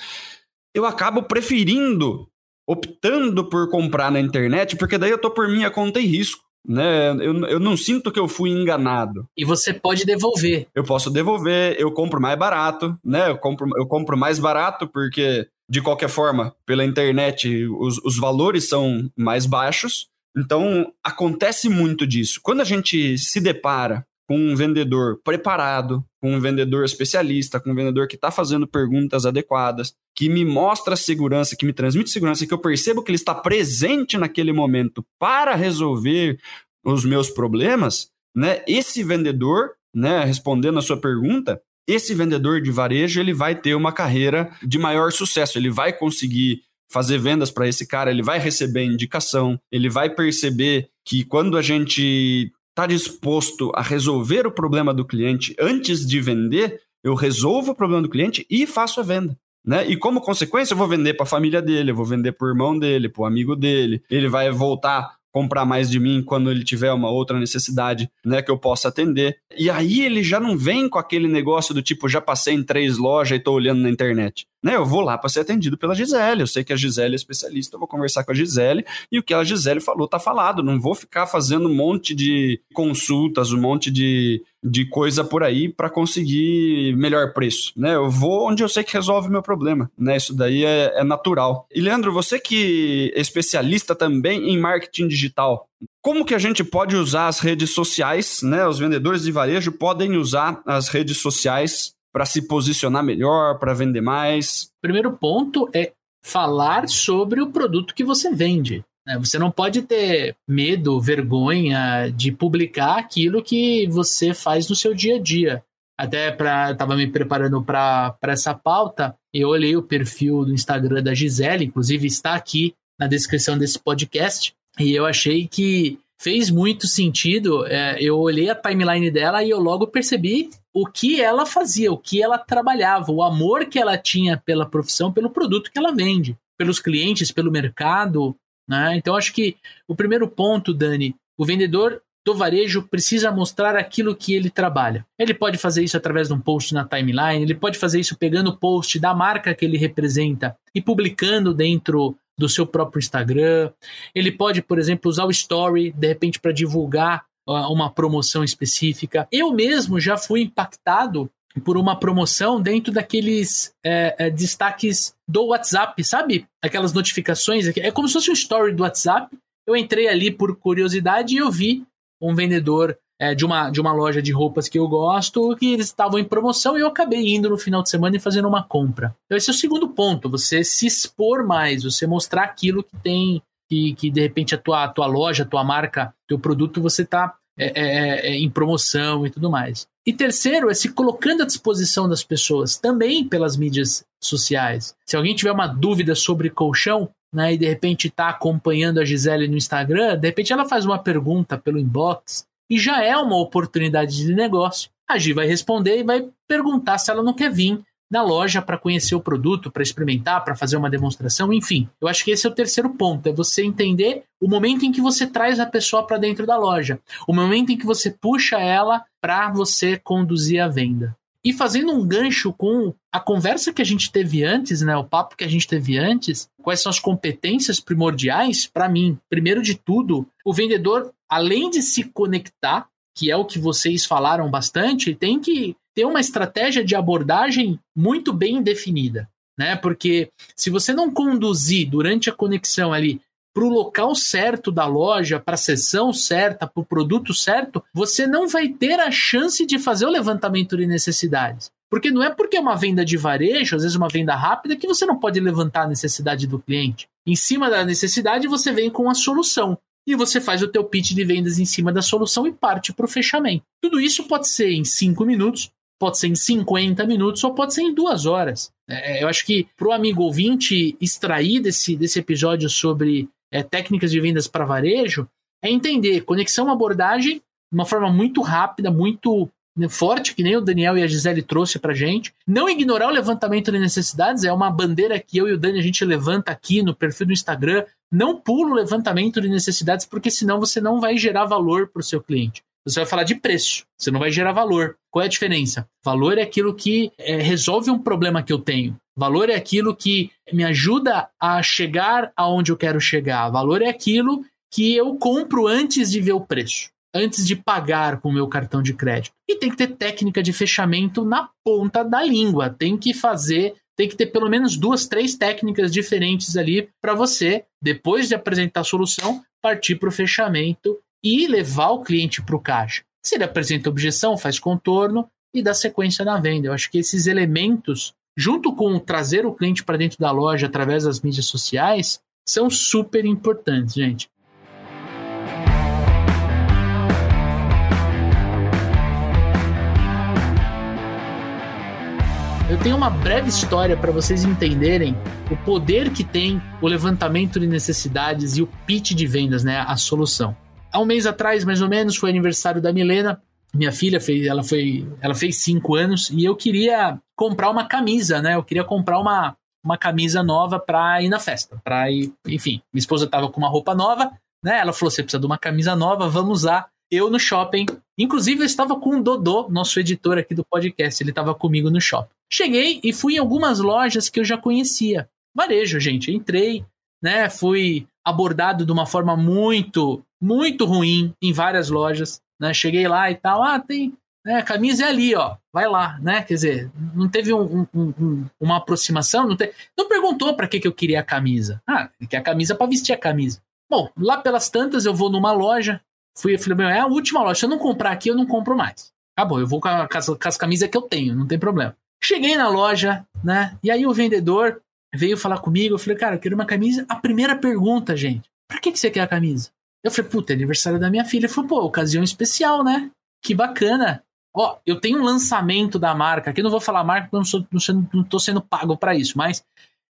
eu acabo preferindo, optando por comprar na internet, porque daí eu estou por minha conta e risco né? Eu, eu não sinto que eu fui enganado. E você pode devolver. Eu posso devolver, eu compro mais barato, né? Eu compro, eu compro mais barato porque, de qualquer forma, pela internet os, os valores são mais baixos. Então, acontece muito disso. Quando a gente se depara com um vendedor preparado, com um vendedor especialista, com um vendedor que está fazendo perguntas adequadas, que me mostra segurança, que me transmite segurança, que eu percebo que ele está presente naquele momento para resolver os meus problemas, né? Esse vendedor, né, respondendo a sua pergunta, esse vendedor de varejo, ele vai ter uma carreira de maior sucesso, ele vai conseguir fazer vendas para esse cara, ele vai receber indicação, ele vai perceber que quando a gente está disposto a resolver o problema do cliente antes de vender, eu resolvo o problema do cliente e faço a venda. Né? E como consequência, eu vou vender para a família dele, eu vou vender para o irmão dele, para o amigo dele. Ele vai voltar comprar mais de mim quando ele tiver uma outra necessidade, né, que eu possa atender. E aí ele já não vem com aquele negócio do tipo, já passei em três lojas e tô olhando na internet. Né, eu vou lá para ser atendido pela Gisele. Eu sei que a Gisele é especialista, eu vou conversar com a Gisele e o que a Gisele falou tá falado. Não vou ficar fazendo um monte de consultas, um monte de, de coisa por aí para conseguir melhor preço. Né, eu vou onde eu sei que resolve meu problema. Né, isso daí é, é natural. E Leandro, você que é especialista também em marketing digital, como que a gente pode usar as redes sociais, né? Os vendedores de varejo podem usar as redes sociais para se posicionar melhor, para vender mais? Primeiro ponto é falar sobre o produto que você vende. Né? Você não pode ter medo, vergonha de publicar aquilo que você faz no seu dia a dia. Até para estava me preparando para essa pauta, eu olhei o perfil do Instagram da Gisele, inclusive está aqui na descrição desse podcast, e eu achei que fez muito sentido. É, eu olhei a timeline dela e eu logo percebi o que ela fazia, o que ela trabalhava, o amor que ela tinha pela profissão, pelo produto que ela vende, pelos clientes, pelo mercado. Né? Então, acho que o primeiro ponto, Dani, o vendedor do varejo precisa mostrar aquilo que ele trabalha. Ele pode fazer isso através de um post na timeline, ele pode fazer isso pegando o post da marca que ele representa e publicando dentro do seu próprio Instagram. Ele pode, por exemplo, usar o Story, de repente, para divulgar uma promoção específica. Eu mesmo já fui impactado por uma promoção dentro daqueles é, é, destaques do WhatsApp, sabe? Aquelas notificações. É como se fosse um story do WhatsApp. Eu entrei ali por curiosidade e eu vi um vendedor é, de, uma, de uma loja de roupas que eu gosto, que eles estavam em promoção e eu acabei indo no final de semana e fazendo uma compra. Então, esse é o segundo ponto: você se expor mais, você mostrar aquilo que tem, que, que de repente a tua, a tua loja, a tua marca, teu produto, você está é, é, é, em promoção e tudo mais. E terceiro, é se colocando à disposição das pessoas, também pelas mídias sociais. Se alguém tiver uma dúvida sobre colchão, né, e de repente está acompanhando a Gisele no Instagram, de repente ela faz uma pergunta pelo inbox e já é uma oportunidade de negócio. A Gi vai responder e vai perguntar se ela não quer vir na loja para conhecer o produto, para experimentar, para fazer uma demonstração, enfim. Eu acho que esse é o terceiro ponto, é você entender o momento em que você traz a pessoa para dentro da loja, o momento em que você puxa ela para você conduzir a venda. E fazendo um gancho com a conversa que a gente teve antes, né, o papo que a gente teve antes, quais são as competências primordiais para mim? Primeiro de tudo, o vendedor, além de se conectar, que é o que vocês falaram bastante, tem que ter uma estratégia de abordagem muito bem definida, né? Porque se você não conduzir durante a conexão ali para o local certo da loja, para a sessão certa, para o produto certo, você não vai ter a chance de fazer o levantamento de necessidades. Porque não é porque é uma venda de varejo, às vezes uma venda rápida, que você não pode levantar a necessidade do cliente. Em cima da necessidade, você vem com a solução. E você faz o teu pitch de vendas em cima da solução e parte para o fechamento. Tudo isso pode ser em 5 minutos, pode ser em 50 minutos ou pode ser em duas horas. É, eu acho que para o amigo ouvinte extrair desse, desse episódio sobre é, técnicas de vendas para varejo é entender conexão abordagem de uma forma muito rápida, muito né, forte, que nem o Daniel e a Gisele trouxe para gente. Não ignorar o levantamento de necessidades, é uma bandeira que eu e o Dani a gente levanta aqui no perfil do Instagram. Não pula o levantamento de necessidades, porque senão você não vai gerar valor para o seu cliente. Você vai falar de preço, você não vai gerar valor. Qual é a diferença? Valor é aquilo que é, resolve um problema que eu tenho. Valor é aquilo que me ajuda a chegar aonde eu quero chegar. Valor é aquilo que eu compro antes de ver o preço, antes de pagar com o meu cartão de crédito. E tem que ter técnica de fechamento na ponta da língua. Tem que fazer, tem que ter pelo menos duas, três técnicas diferentes ali para você, depois de apresentar a solução, partir para o fechamento e levar o cliente para o caixa. Se ele apresenta objeção, faz contorno e dá sequência na venda. Eu acho que esses elementos, junto com trazer o cliente para dentro da loja através das mídias sociais, são super importantes, gente. Eu tenho uma breve história para vocês entenderem o poder que tem o levantamento de necessidades e o pitch de vendas, né, a solução há um mês atrás, mais ou menos, foi aniversário da Milena. minha filha fez, ela foi, ela fez cinco anos e eu queria comprar uma camisa, né? Eu queria comprar uma, uma camisa nova pra ir na festa, pra ir, enfim, minha esposa tava com uma roupa nova, né? Ela falou: você precisa de uma camisa nova, vamos usar. Eu no shopping, inclusive eu estava com o Dodô, nosso editor aqui do podcast, ele estava comigo no shopping. Cheguei e fui em algumas lojas que eu já conhecia. Varejo, gente. Entrei, né? Fui abordado de uma forma muito, muito ruim em várias lojas, né? Cheguei lá e tal, ah, tem, né, camisa é ali, ó, vai lá, né? Quer dizer, não teve um, um, um, uma aproximação, não, te... não perguntou para que, que eu queria a camisa. Ah, quer a camisa para vestir a camisa. Bom, lá pelas tantas eu vou numa loja, fui, falei, meu, é a última loja, se eu não comprar aqui, eu não compro mais. Acabou, eu vou com, a, com, as, com as camisas que eu tenho, não tem problema. Cheguei na loja, né? E aí o vendedor veio falar comigo, eu falei, cara, eu quero uma camisa. A primeira pergunta, gente, pra que, que você quer a camisa? Eu falei, puta, é aniversário da minha filha. Ele falou, pô, ocasião especial, né? Que bacana. Ó, eu tenho um lançamento da marca, aqui eu não vou falar marca porque eu não, sou, não, sou, não tô sendo pago para isso, mas,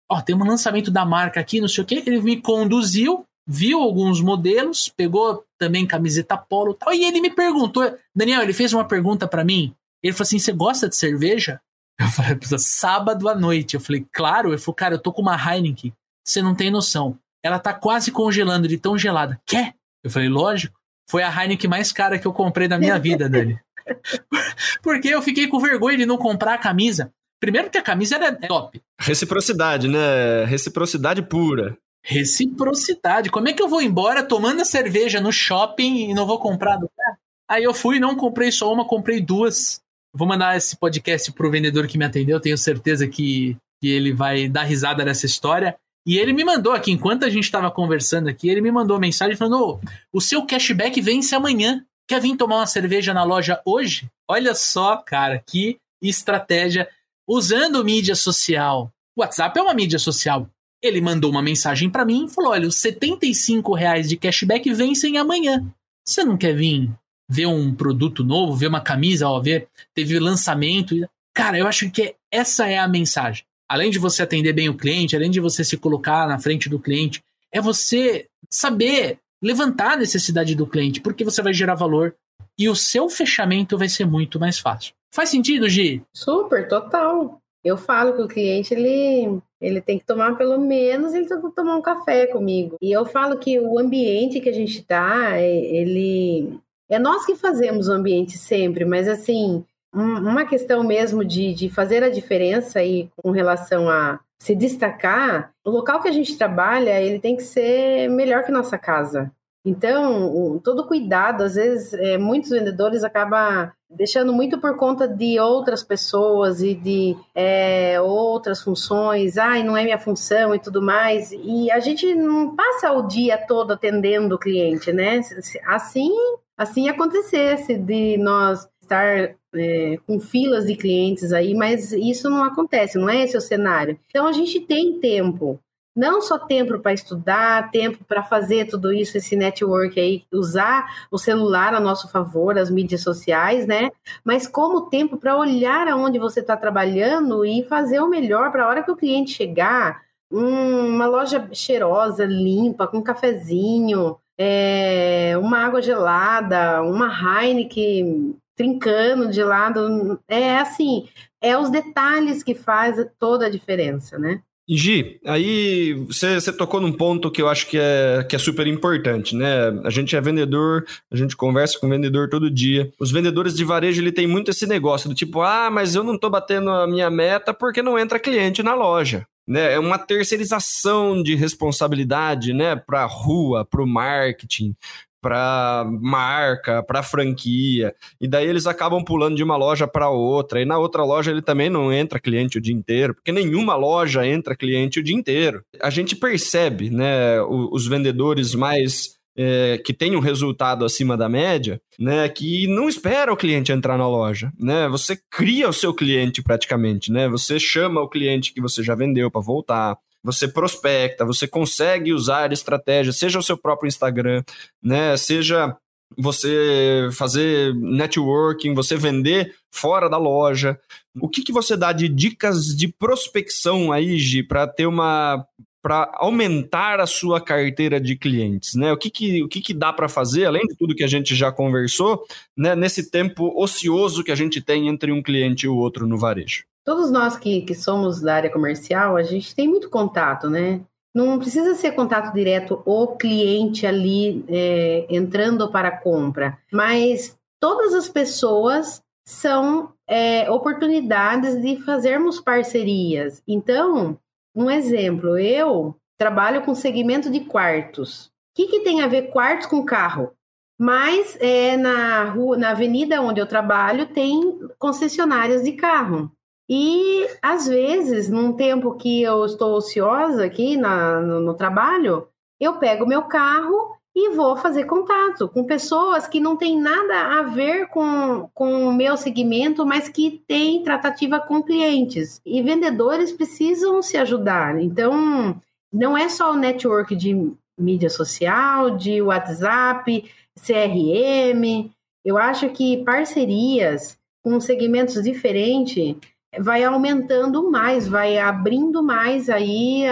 ó, tem um lançamento da marca aqui, não sei o que. Ele me conduziu viu alguns modelos, pegou também camiseta polo e tal, e ele me perguntou, Daniel, ele fez uma pergunta para mim, ele falou assim, você gosta de cerveja? Eu falei, sábado à noite, eu falei, claro, ele falou, cara, eu tô com uma Heineken, você não tem noção, ela tá quase congelando de tão gelada, quer? Eu falei, lógico, foi a Heineken mais cara que eu comprei da minha vida, Dani. Porque eu fiquei com vergonha de não comprar a camisa. Primeiro que a camisa era top. Reciprocidade, né? Reciprocidade pura. Reciprocidade. Como é que eu vou embora tomando a cerveja no shopping e não vou comprar do cara? Aí eu fui, não comprei só uma, comprei duas. Vou mandar esse podcast pro vendedor que me atendeu, tenho certeza que, que ele vai dar risada nessa história. E ele me mandou aqui, enquanto a gente estava conversando aqui, ele me mandou mensagem falando: o seu cashback vence amanhã. Quer vir tomar uma cerveja na loja hoje? Olha só, cara, que estratégia. Usando mídia social. O WhatsApp é uma mídia social. Ele mandou uma mensagem para mim e falou: olha, os 75 reais de cashback vencem amanhã. Você não quer vir ver um produto novo, ver uma camisa, ó, ver, teve lançamento. Cara, eu acho que essa é a mensagem. Além de você atender bem o cliente, além de você se colocar na frente do cliente, é você saber levantar a necessidade do cliente, porque você vai gerar valor e o seu fechamento vai ser muito mais fácil. Faz sentido, Gi? Super, total. Eu falo que o cliente ele, ele tem que tomar pelo menos ele tem que tomar um café comigo. E eu falo que o ambiente que a gente tá, ele é nós que fazemos o ambiente sempre, mas assim, uma questão mesmo de, de fazer a diferença aí com relação a se destacar, o local que a gente trabalha, ele tem que ser melhor que nossa casa. Então, todo cuidado, às vezes, é, muitos vendedores acabam deixando muito por conta de outras pessoas e de é, outras funções. Ai, não é minha função e tudo mais. E a gente não passa o dia todo atendendo o cliente, né? Assim, assim acontecesse de nós estar é, com filas de clientes aí, mas isso não acontece, não é esse o cenário. Então a gente tem tempo não só tempo para estudar, tempo para fazer tudo isso, esse network aí, usar o celular a nosso favor, as mídias sociais, né? Mas como tempo para olhar aonde você está trabalhando e fazer o melhor para a hora que o cliente chegar, hum, uma loja cheirosa, limpa, com um cafezinho, é, uma água gelada, uma Heineken trincando de lado. É assim, é os detalhes que faz toda a diferença, né? Gi, aí você tocou num ponto que eu acho que é, que é super importante, né? A gente é vendedor, a gente conversa com vendedor todo dia. Os vendedores de varejo, ele tem muito esse negócio do tipo, ah, mas eu não tô batendo a minha meta porque não entra cliente na loja. Né? É uma terceirização de responsabilidade, né, para rua, para o marketing, para marca, para franquia, e daí eles acabam pulando de uma loja para outra, e na outra loja ele também não entra cliente o dia inteiro, porque nenhuma loja entra cliente o dia inteiro. A gente percebe, né, os vendedores mais é, que tem um resultado acima da média, né, que não espera o cliente entrar na loja, né? Você cria o seu cliente praticamente, né? Você chama o cliente que você já vendeu para voltar, você prospecta, você consegue usar estratégias, seja o seu próprio Instagram, né? Seja você fazer networking, você vender fora da loja. O que, que você dá de dicas de prospecção aí, Gi, para ter uma para aumentar a sua carteira de clientes, né? O que, que, o que, que dá para fazer, além de tudo que a gente já conversou, né, nesse tempo ocioso que a gente tem entre um cliente e o outro no varejo? Todos nós que, que somos da área comercial, a gente tem muito contato, né? Não precisa ser contato direto o cliente ali é, entrando para a compra, mas todas as pessoas são é, oportunidades de fazermos parcerias. Então, um exemplo, eu trabalho com segmento de quartos. O que, que tem a ver quartos com carro? Mas é, na rua, na avenida onde eu trabalho, tem concessionárias de carro. E às vezes, num tempo que eu estou ociosa aqui na, no, no trabalho, eu pego meu carro e vou fazer contato com pessoas que não têm nada a ver com, com o meu segmento, mas que têm tratativa com clientes. E vendedores precisam se ajudar. Então, não é só o network de mídia social, de WhatsApp, CRM. Eu acho que parcerias com segmentos diferentes vai aumentando mais, vai abrindo mais aí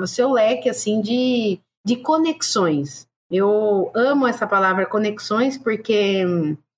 o seu leque assim de de conexões. Eu amo essa palavra conexões porque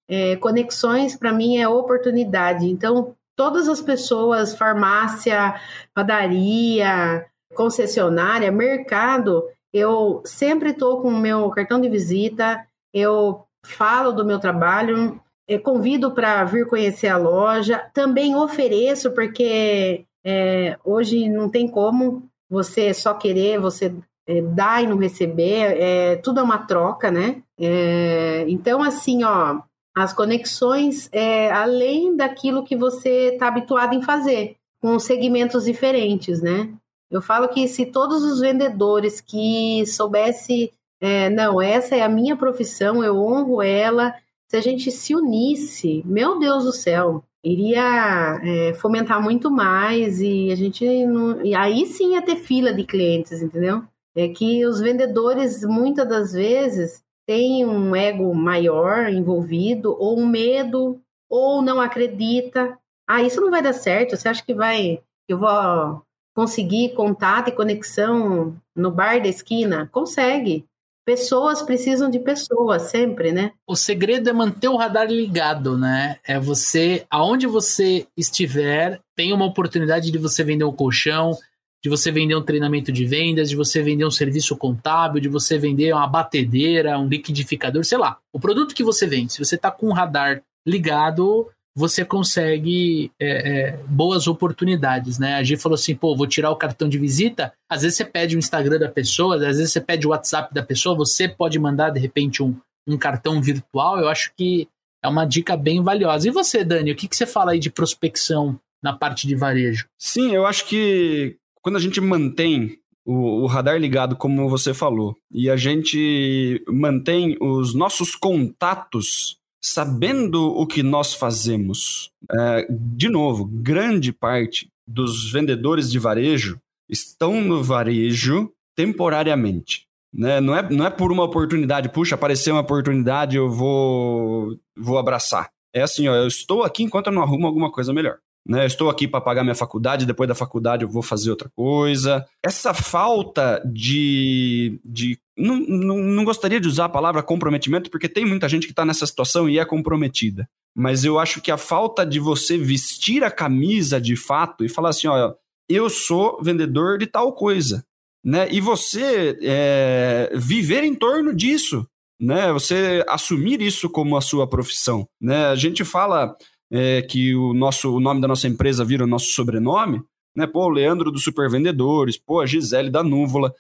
é, conexões para mim é oportunidade. Então, todas as pessoas, farmácia, padaria, concessionária, mercado, eu sempre estou com o meu cartão de visita, eu falo do meu trabalho, convido para vir conhecer a loja, também ofereço, porque é, hoje não tem como você só querer, você é, dar e não receber, é, tudo é uma troca, né? É, então, assim, ó, as conexões é além daquilo que você está habituado em fazer, com segmentos diferentes, né? Eu falo que se todos os vendedores que soubesse, é, não, essa é a minha profissão, eu honro ela, se a gente se unisse, meu Deus do céu, iria é, fomentar muito mais e a gente não, e aí sim ia ter fila de clientes, entendeu? é que os vendedores muitas das vezes têm um ego maior envolvido, ou um medo, ou não acredita. Ah, isso não vai dar certo. Você acha que vai. Eu vou conseguir contato e conexão no bar da esquina? Consegue. Pessoas precisam de pessoas sempre, né? O segredo é manter o radar ligado, né? É você, aonde você estiver, tem uma oportunidade de você vender um colchão, de você vender um treinamento de vendas, de você vender um serviço contábil, de você vender uma batedeira, um liquidificador, sei lá. O produto que você vende, se você está com o radar ligado, você consegue é, é, boas oportunidades, né? A gente falou assim, pô, vou tirar o cartão de visita. Às vezes você pede o Instagram da pessoa, às vezes você pede o WhatsApp da pessoa, você pode mandar, de repente, um, um cartão virtual. Eu acho que é uma dica bem valiosa. E você, Dani, o que, que você fala aí de prospecção na parte de varejo? Sim, eu acho que quando a gente mantém o, o, radar ligado, como você falou, e a gente mantém os nossos contatos sabendo o que nós fazemos, é, de novo, grande parte dos vendedores de varejo estão no varejo temporariamente. Né? Não, é, não é por uma oportunidade, puxa, apareceu uma oportunidade, eu vou, vou abraçar. É assim, ó, eu estou aqui enquanto eu não arrumo alguma coisa melhor né? Estou aqui para pagar minha faculdade, depois da faculdade eu vou fazer outra coisa. Essa falta de. de não, não, não gostaria de usar a palavra comprometimento, porque tem muita gente que está nessa situação e é comprometida. Mas eu acho que a falta de você vestir a camisa de fato e falar assim: ó, eu sou vendedor de tal coisa. Né? E você é, viver em torno disso, né? Você assumir isso como a sua profissão, né? A gente fala é, que o, nosso, o nome da nossa empresa vira o nosso sobrenome, né? Pô, o Leandro dos Supervendedores, pô, a Gisele da Núvola.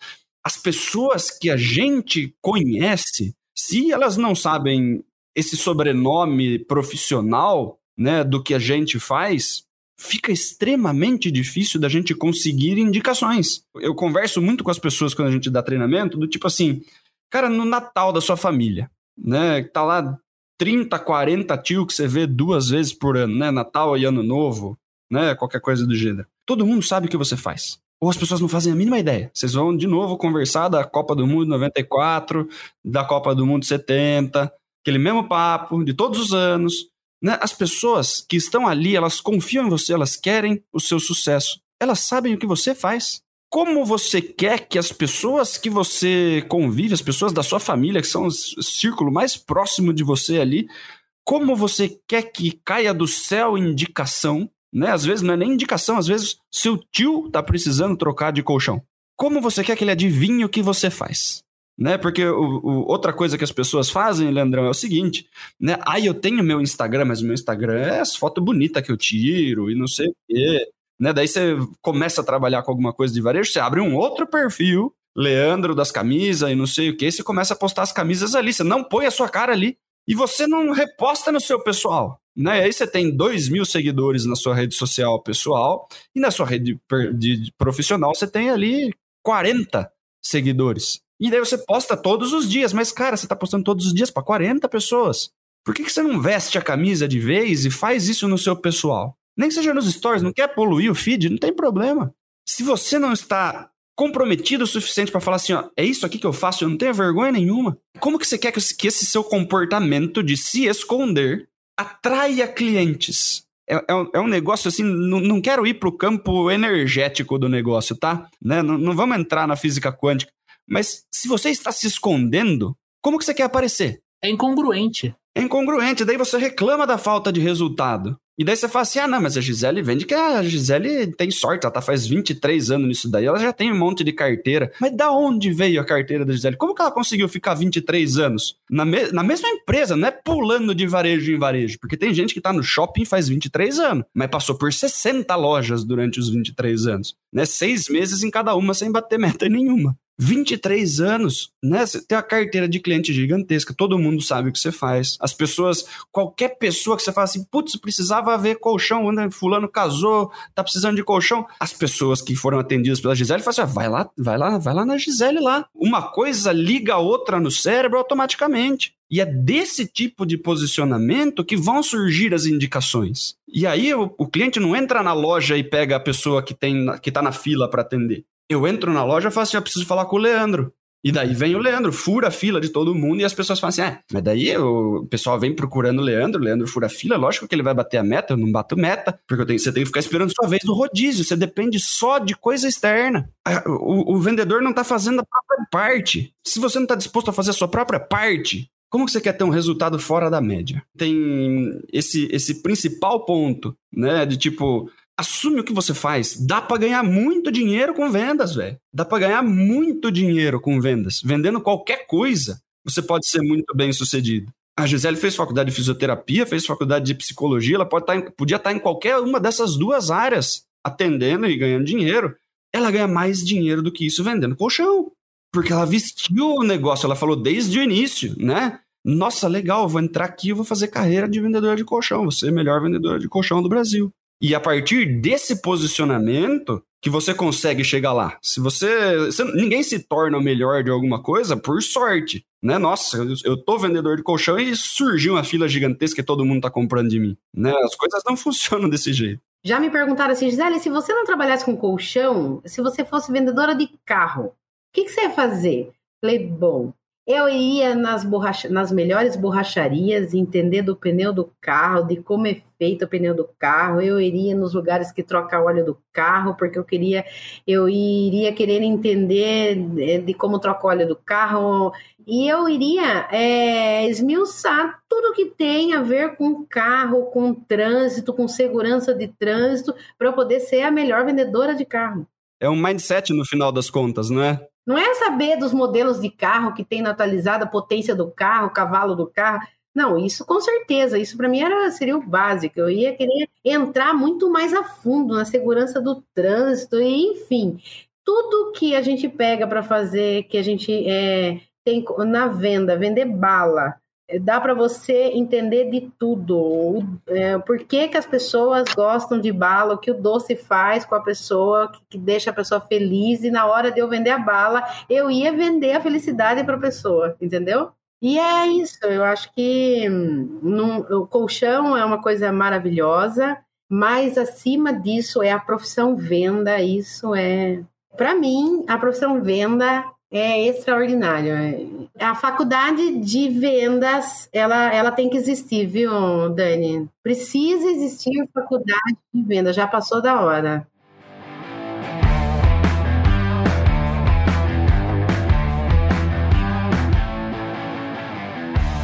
As pessoas que a gente conhece, se elas não sabem esse sobrenome profissional, né, do que a gente faz, fica extremamente difícil da gente conseguir indicações. Eu converso muito com as pessoas quando a gente dá treinamento, do tipo assim, cara, no Natal da sua família, né, tá lá 30, 40 tio que você vê duas vezes por ano, né? Natal e Ano Novo, né? Qualquer coisa do gênero. Todo mundo sabe o que você faz. Ou as pessoas não fazem a mínima ideia. Vocês vão de novo conversar da Copa do Mundo 94, da Copa do Mundo 70, aquele mesmo papo de todos os anos. Né? As pessoas que estão ali, elas confiam em você, elas querem o seu sucesso. Elas sabem o que você faz. Como você quer que as pessoas que você convive, as pessoas da sua família, que são o círculo mais próximo de você ali, como você quer que caia do céu indicação, né? Às vezes não é nem indicação, às vezes seu tio tá precisando trocar de colchão. Como você quer que ele adivinhe o que você faz? Né? Porque o, o, outra coisa que as pessoas fazem, Leandrão, é o seguinte, né? Ah, eu tenho meu Instagram, mas o meu Instagram é as fotos bonitas que eu tiro e não sei o quê. Né? Daí você começa a trabalhar com alguma coisa de varejo, você abre um outro perfil, Leandro das camisas e não sei o que, você começa a postar as camisas ali, você não põe a sua cara ali e você não reposta no seu pessoal. Né? Aí você tem 2 mil seguidores na sua rede social pessoal e na sua rede de profissional você tem ali 40 seguidores. E daí você posta todos os dias, mas cara, você está postando todos os dias para 40 pessoas. Por que, que você não veste a camisa de vez e faz isso no seu pessoal? Nem que seja nos stories, não quer poluir o feed, não tem problema. Se você não está comprometido o suficiente para falar assim, ó, é isso aqui que eu faço, eu não tenho vergonha nenhuma. Como que você quer que esse seu comportamento de se esconder atraia clientes? É, é, um, é um negócio assim, não, não quero ir para o campo energético do negócio, tá? Né? Não, não vamos entrar na física quântica. Mas se você está se escondendo, como que você quer aparecer? É incongruente. É incongruente, daí você reclama da falta de resultado. E daí você fala assim: ah, não, mas a Gisele vende que a Gisele tem sorte, ela tá faz 23 anos nisso daí, ela já tem um monte de carteira. Mas da onde veio a carteira da Gisele? Como que ela conseguiu ficar 23 anos na, me na mesma empresa, não é pulando de varejo em varejo? Porque tem gente que tá no shopping faz 23 anos, mas passou por 60 lojas durante os 23 anos, né? Seis meses em cada uma sem bater meta nenhuma. 23 anos, né? Você tem uma carteira de cliente gigantesca, todo mundo sabe o que você faz. As pessoas, qualquer pessoa que você fala assim, putz, precisava ver colchão, fulano casou, tá precisando de colchão. As pessoas que foram atendidas pela Gisele falam assim: ah, vai lá, vai lá, vai lá na Gisele lá. Uma coisa liga a outra no cérebro automaticamente. E é desse tipo de posicionamento que vão surgir as indicações. E aí o, o cliente não entra na loja e pega a pessoa que tem que está na fila para atender. Eu entro na loja e falo assim: eu preciso falar com o Leandro. E daí vem o Leandro, fura a fila de todo mundo e as pessoas falam assim: é, mas daí o pessoal vem procurando o Leandro, o Leandro fura a fila, lógico que ele vai bater a meta, eu não bato meta, porque tenho, você tem que ficar esperando sua vez no rodízio, você depende só de coisa externa. O, o vendedor não está fazendo a própria parte. Se você não está disposto a fazer a sua própria parte, como que você quer ter um resultado fora da média? Tem esse, esse principal ponto, né? De tipo, assume o que você faz. Dá para ganhar muito dinheiro com vendas, velho. Dá para ganhar muito dinheiro com vendas. Vendendo qualquer coisa, você pode ser muito bem sucedido. A Gisele fez faculdade de fisioterapia, fez faculdade de psicologia, ela pode tá podia estar tá em qualquer uma dessas duas áreas, atendendo e ganhando dinheiro. Ela ganha mais dinheiro do que isso vendendo colchão. Porque ela vestiu o negócio, ela falou desde o início, né? Nossa, legal, vou entrar aqui e vou fazer carreira de vendedor de colchão, vou ser melhor vendedor de colchão do Brasil. E a partir desse posicionamento que você consegue chegar lá. Se você, ninguém se torna o melhor de alguma coisa por sorte, né? Nossa, eu, eu tô vendedor de colchão e surgiu uma fila gigantesca e todo mundo tá comprando de mim, né? As coisas não funcionam desse jeito. Já me perguntaram assim, Gisele, se você não trabalhasse com colchão, se você fosse vendedora de carro, o que, que você ia fazer? Falei, bom, eu ia nas, borracha, nas melhores borracharias, entender do pneu do carro, de como é feito o pneu do carro. Eu iria nos lugares que troca óleo do carro, porque eu queria, eu iria querer entender de, de como troca óleo do carro. E eu iria é, esmiuçar tudo que tem a ver com carro, com trânsito, com segurança de trânsito, para eu poder ser a melhor vendedora de carro. É um mindset no final das contas, não é? Não é saber dos modelos de carro que tem atualizada a potência do carro, o cavalo do carro. Não, isso com certeza. Isso para mim era, seria o básico. Eu ia querer entrar muito mais a fundo na segurança do trânsito e, enfim, tudo que a gente pega para fazer, que a gente é, tem na venda, vender bala, dá para você entender de tudo. É, por que, que as pessoas gostam de bala, o que o doce faz com a pessoa, que, que deixa a pessoa feliz, e na hora de eu vender a bala, eu ia vender a felicidade para a pessoa, entendeu? E é isso, eu acho que hum, num, o colchão é uma coisa maravilhosa, mas acima disso é a profissão venda, isso é. Para mim, a profissão venda é extraordinário. A faculdade de vendas, ela, ela tem que existir, viu, Dani? Precisa existir a faculdade de vendas, já passou da hora.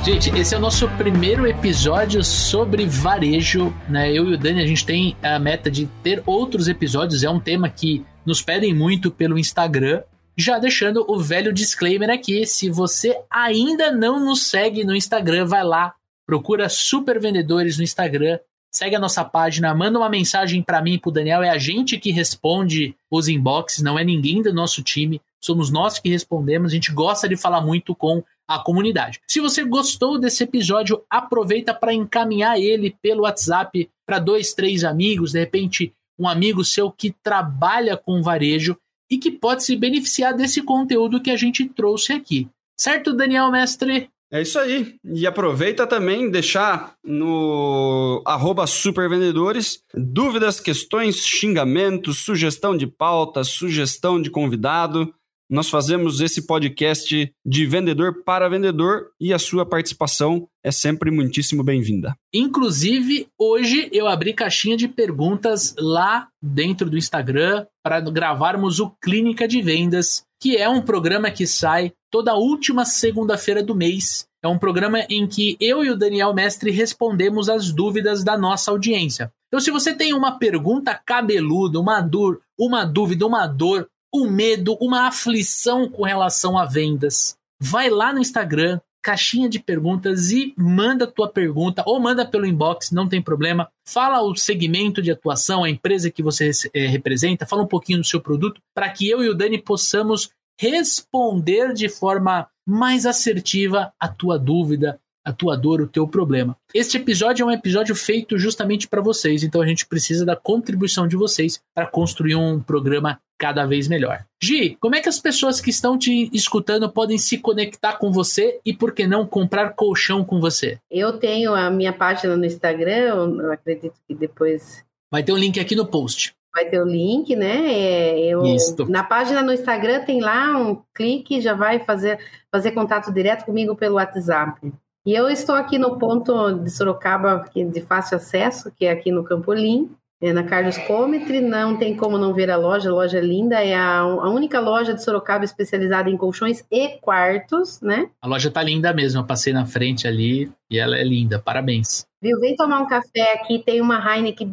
Gente, esse é o nosso primeiro episódio sobre varejo. Né? Eu e o Dani, a gente tem a meta de ter outros episódios. É um tema que nos pedem muito pelo Instagram. Já deixando o velho disclaimer aqui, se você ainda não nos segue no Instagram, vai lá, procura Super Vendedores no Instagram, segue a nossa página, manda uma mensagem para mim e pro Daniel, é a gente que responde os inboxes, não é ninguém do nosso time, somos nós que respondemos, a gente gosta de falar muito com a comunidade. Se você gostou desse episódio, aproveita para encaminhar ele pelo WhatsApp para dois, três amigos, de repente um amigo seu que trabalha com varejo e que pode se beneficiar desse conteúdo que a gente trouxe aqui. Certo, Daniel Mestre? É isso aí. E aproveita também deixar no supervendedores dúvidas, questões, xingamentos, sugestão de pauta, sugestão de convidado nós fazemos esse podcast de vendedor para vendedor e a sua participação é sempre muitíssimo bem-vinda. Inclusive, hoje eu abri caixinha de perguntas lá dentro do Instagram para gravarmos o Clínica de Vendas, que é um programa que sai toda última segunda-feira do mês. É um programa em que eu e o Daniel Mestre respondemos as dúvidas da nossa audiência. Então, se você tem uma pergunta cabeluda, uma dor, uma dúvida, uma dor, um medo, uma aflição com relação a vendas, vai lá no Instagram, caixinha de perguntas e manda tua pergunta ou manda pelo inbox, não tem problema. Fala o segmento de atuação, a empresa que você é, representa, fala um pouquinho do seu produto para que eu e o Dani possamos responder de forma mais assertiva a tua dúvida, a tua dor, o teu problema. Este episódio é um episódio feito justamente para vocês, então a gente precisa da contribuição de vocês para construir um programa cada vez melhor. Gi, como é que as pessoas que estão te escutando podem se conectar com você e, por que não, comprar colchão com você? Eu tenho a minha página no Instagram, eu acredito que depois. Vai ter um link aqui no post. Vai ter o link, né? É, eu, Isso. Na página no Instagram tem lá um clique, já vai fazer, fazer contato direto comigo pelo WhatsApp. E eu estou aqui no ponto de Sorocaba de fácil acesso, que é aqui no Campolim, é na Carlos Cometry, não tem como não ver a loja, a loja é linda, é a, a, única loja de Sorocaba especializada em colchões e quartos, né? A loja tá linda mesmo, eu passei na frente ali e ela é linda, parabéns. Viu, vem tomar um café aqui, tem uma Heineken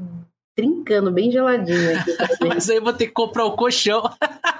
trincando, bem geladinho aqui. Mas aí eu vou ter que comprar o colchão.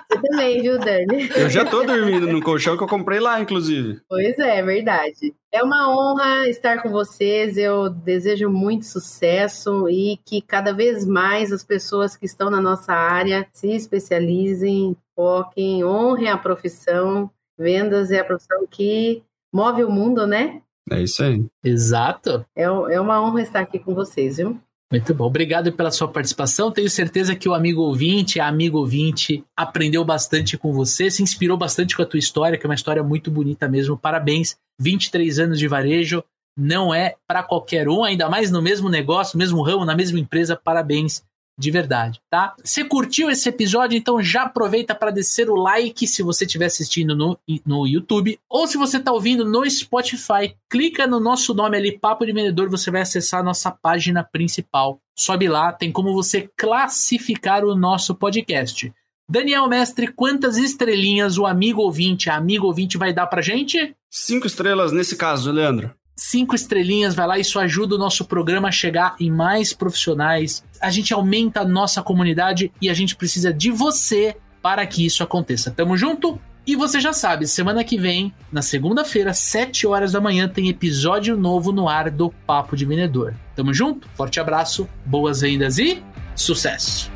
Eu também, viu, Dani? Eu já tô dormindo no colchão que eu comprei lá, inclusive. Pois é, é verdade. É uma honra estar com vocês. Eu desejo muito sucesso e que cada vez mais as pessoas que estão na nossa área se especializem, foquem, honrem a profissão. Vendas é a profissão que move o mundo, né? É isso aí. Exato. É, é uma honra estar aqui com vocês, viu? Muito bom. Obrigado pela sua participação. Tenho certeza que o amigo ouvinte, a amigo ouvinte, aprendeu bastante com você, se inspirou bastante com a tua história, que é uma história muito bonita mesmo. Parabéns. 23 anos de varejo não é para qualquer um, ainda mais no mesmo negócio, mesmo ramo, na mesma empresa. Parabéns de verdade, tá? Você curtiu esse episódio? Então já aproveita para descer o like se você estiver assistindo no, no YouTube ou se você está ouvindo no Spotify, clica no nosso nome ali, Papo de Vendedor, você vai acessar a nossa página principal. Sobe lá, tem como você classificar o nosso podcast. Daniel Mestre, quantas estrelinhas o amigo ouvinte, a amigo ouvinte vai dar pra gente? Cinco estrelas nesse caso, Leandro cinco estrelinhas, vai lá, isso ajuda o nosso programa a chegar em mais profissionais. A gente aumenta a nossa comunidade e a gente precisa de você para que isso aconteça. Tamo junto? E você já sabe, semana que vem, na segunda-feira, 7 horas da manhã, tem episódio novo no ar do Papo de Vendedor. Tamo junto? Forte abraço, boas vendas e sucesso!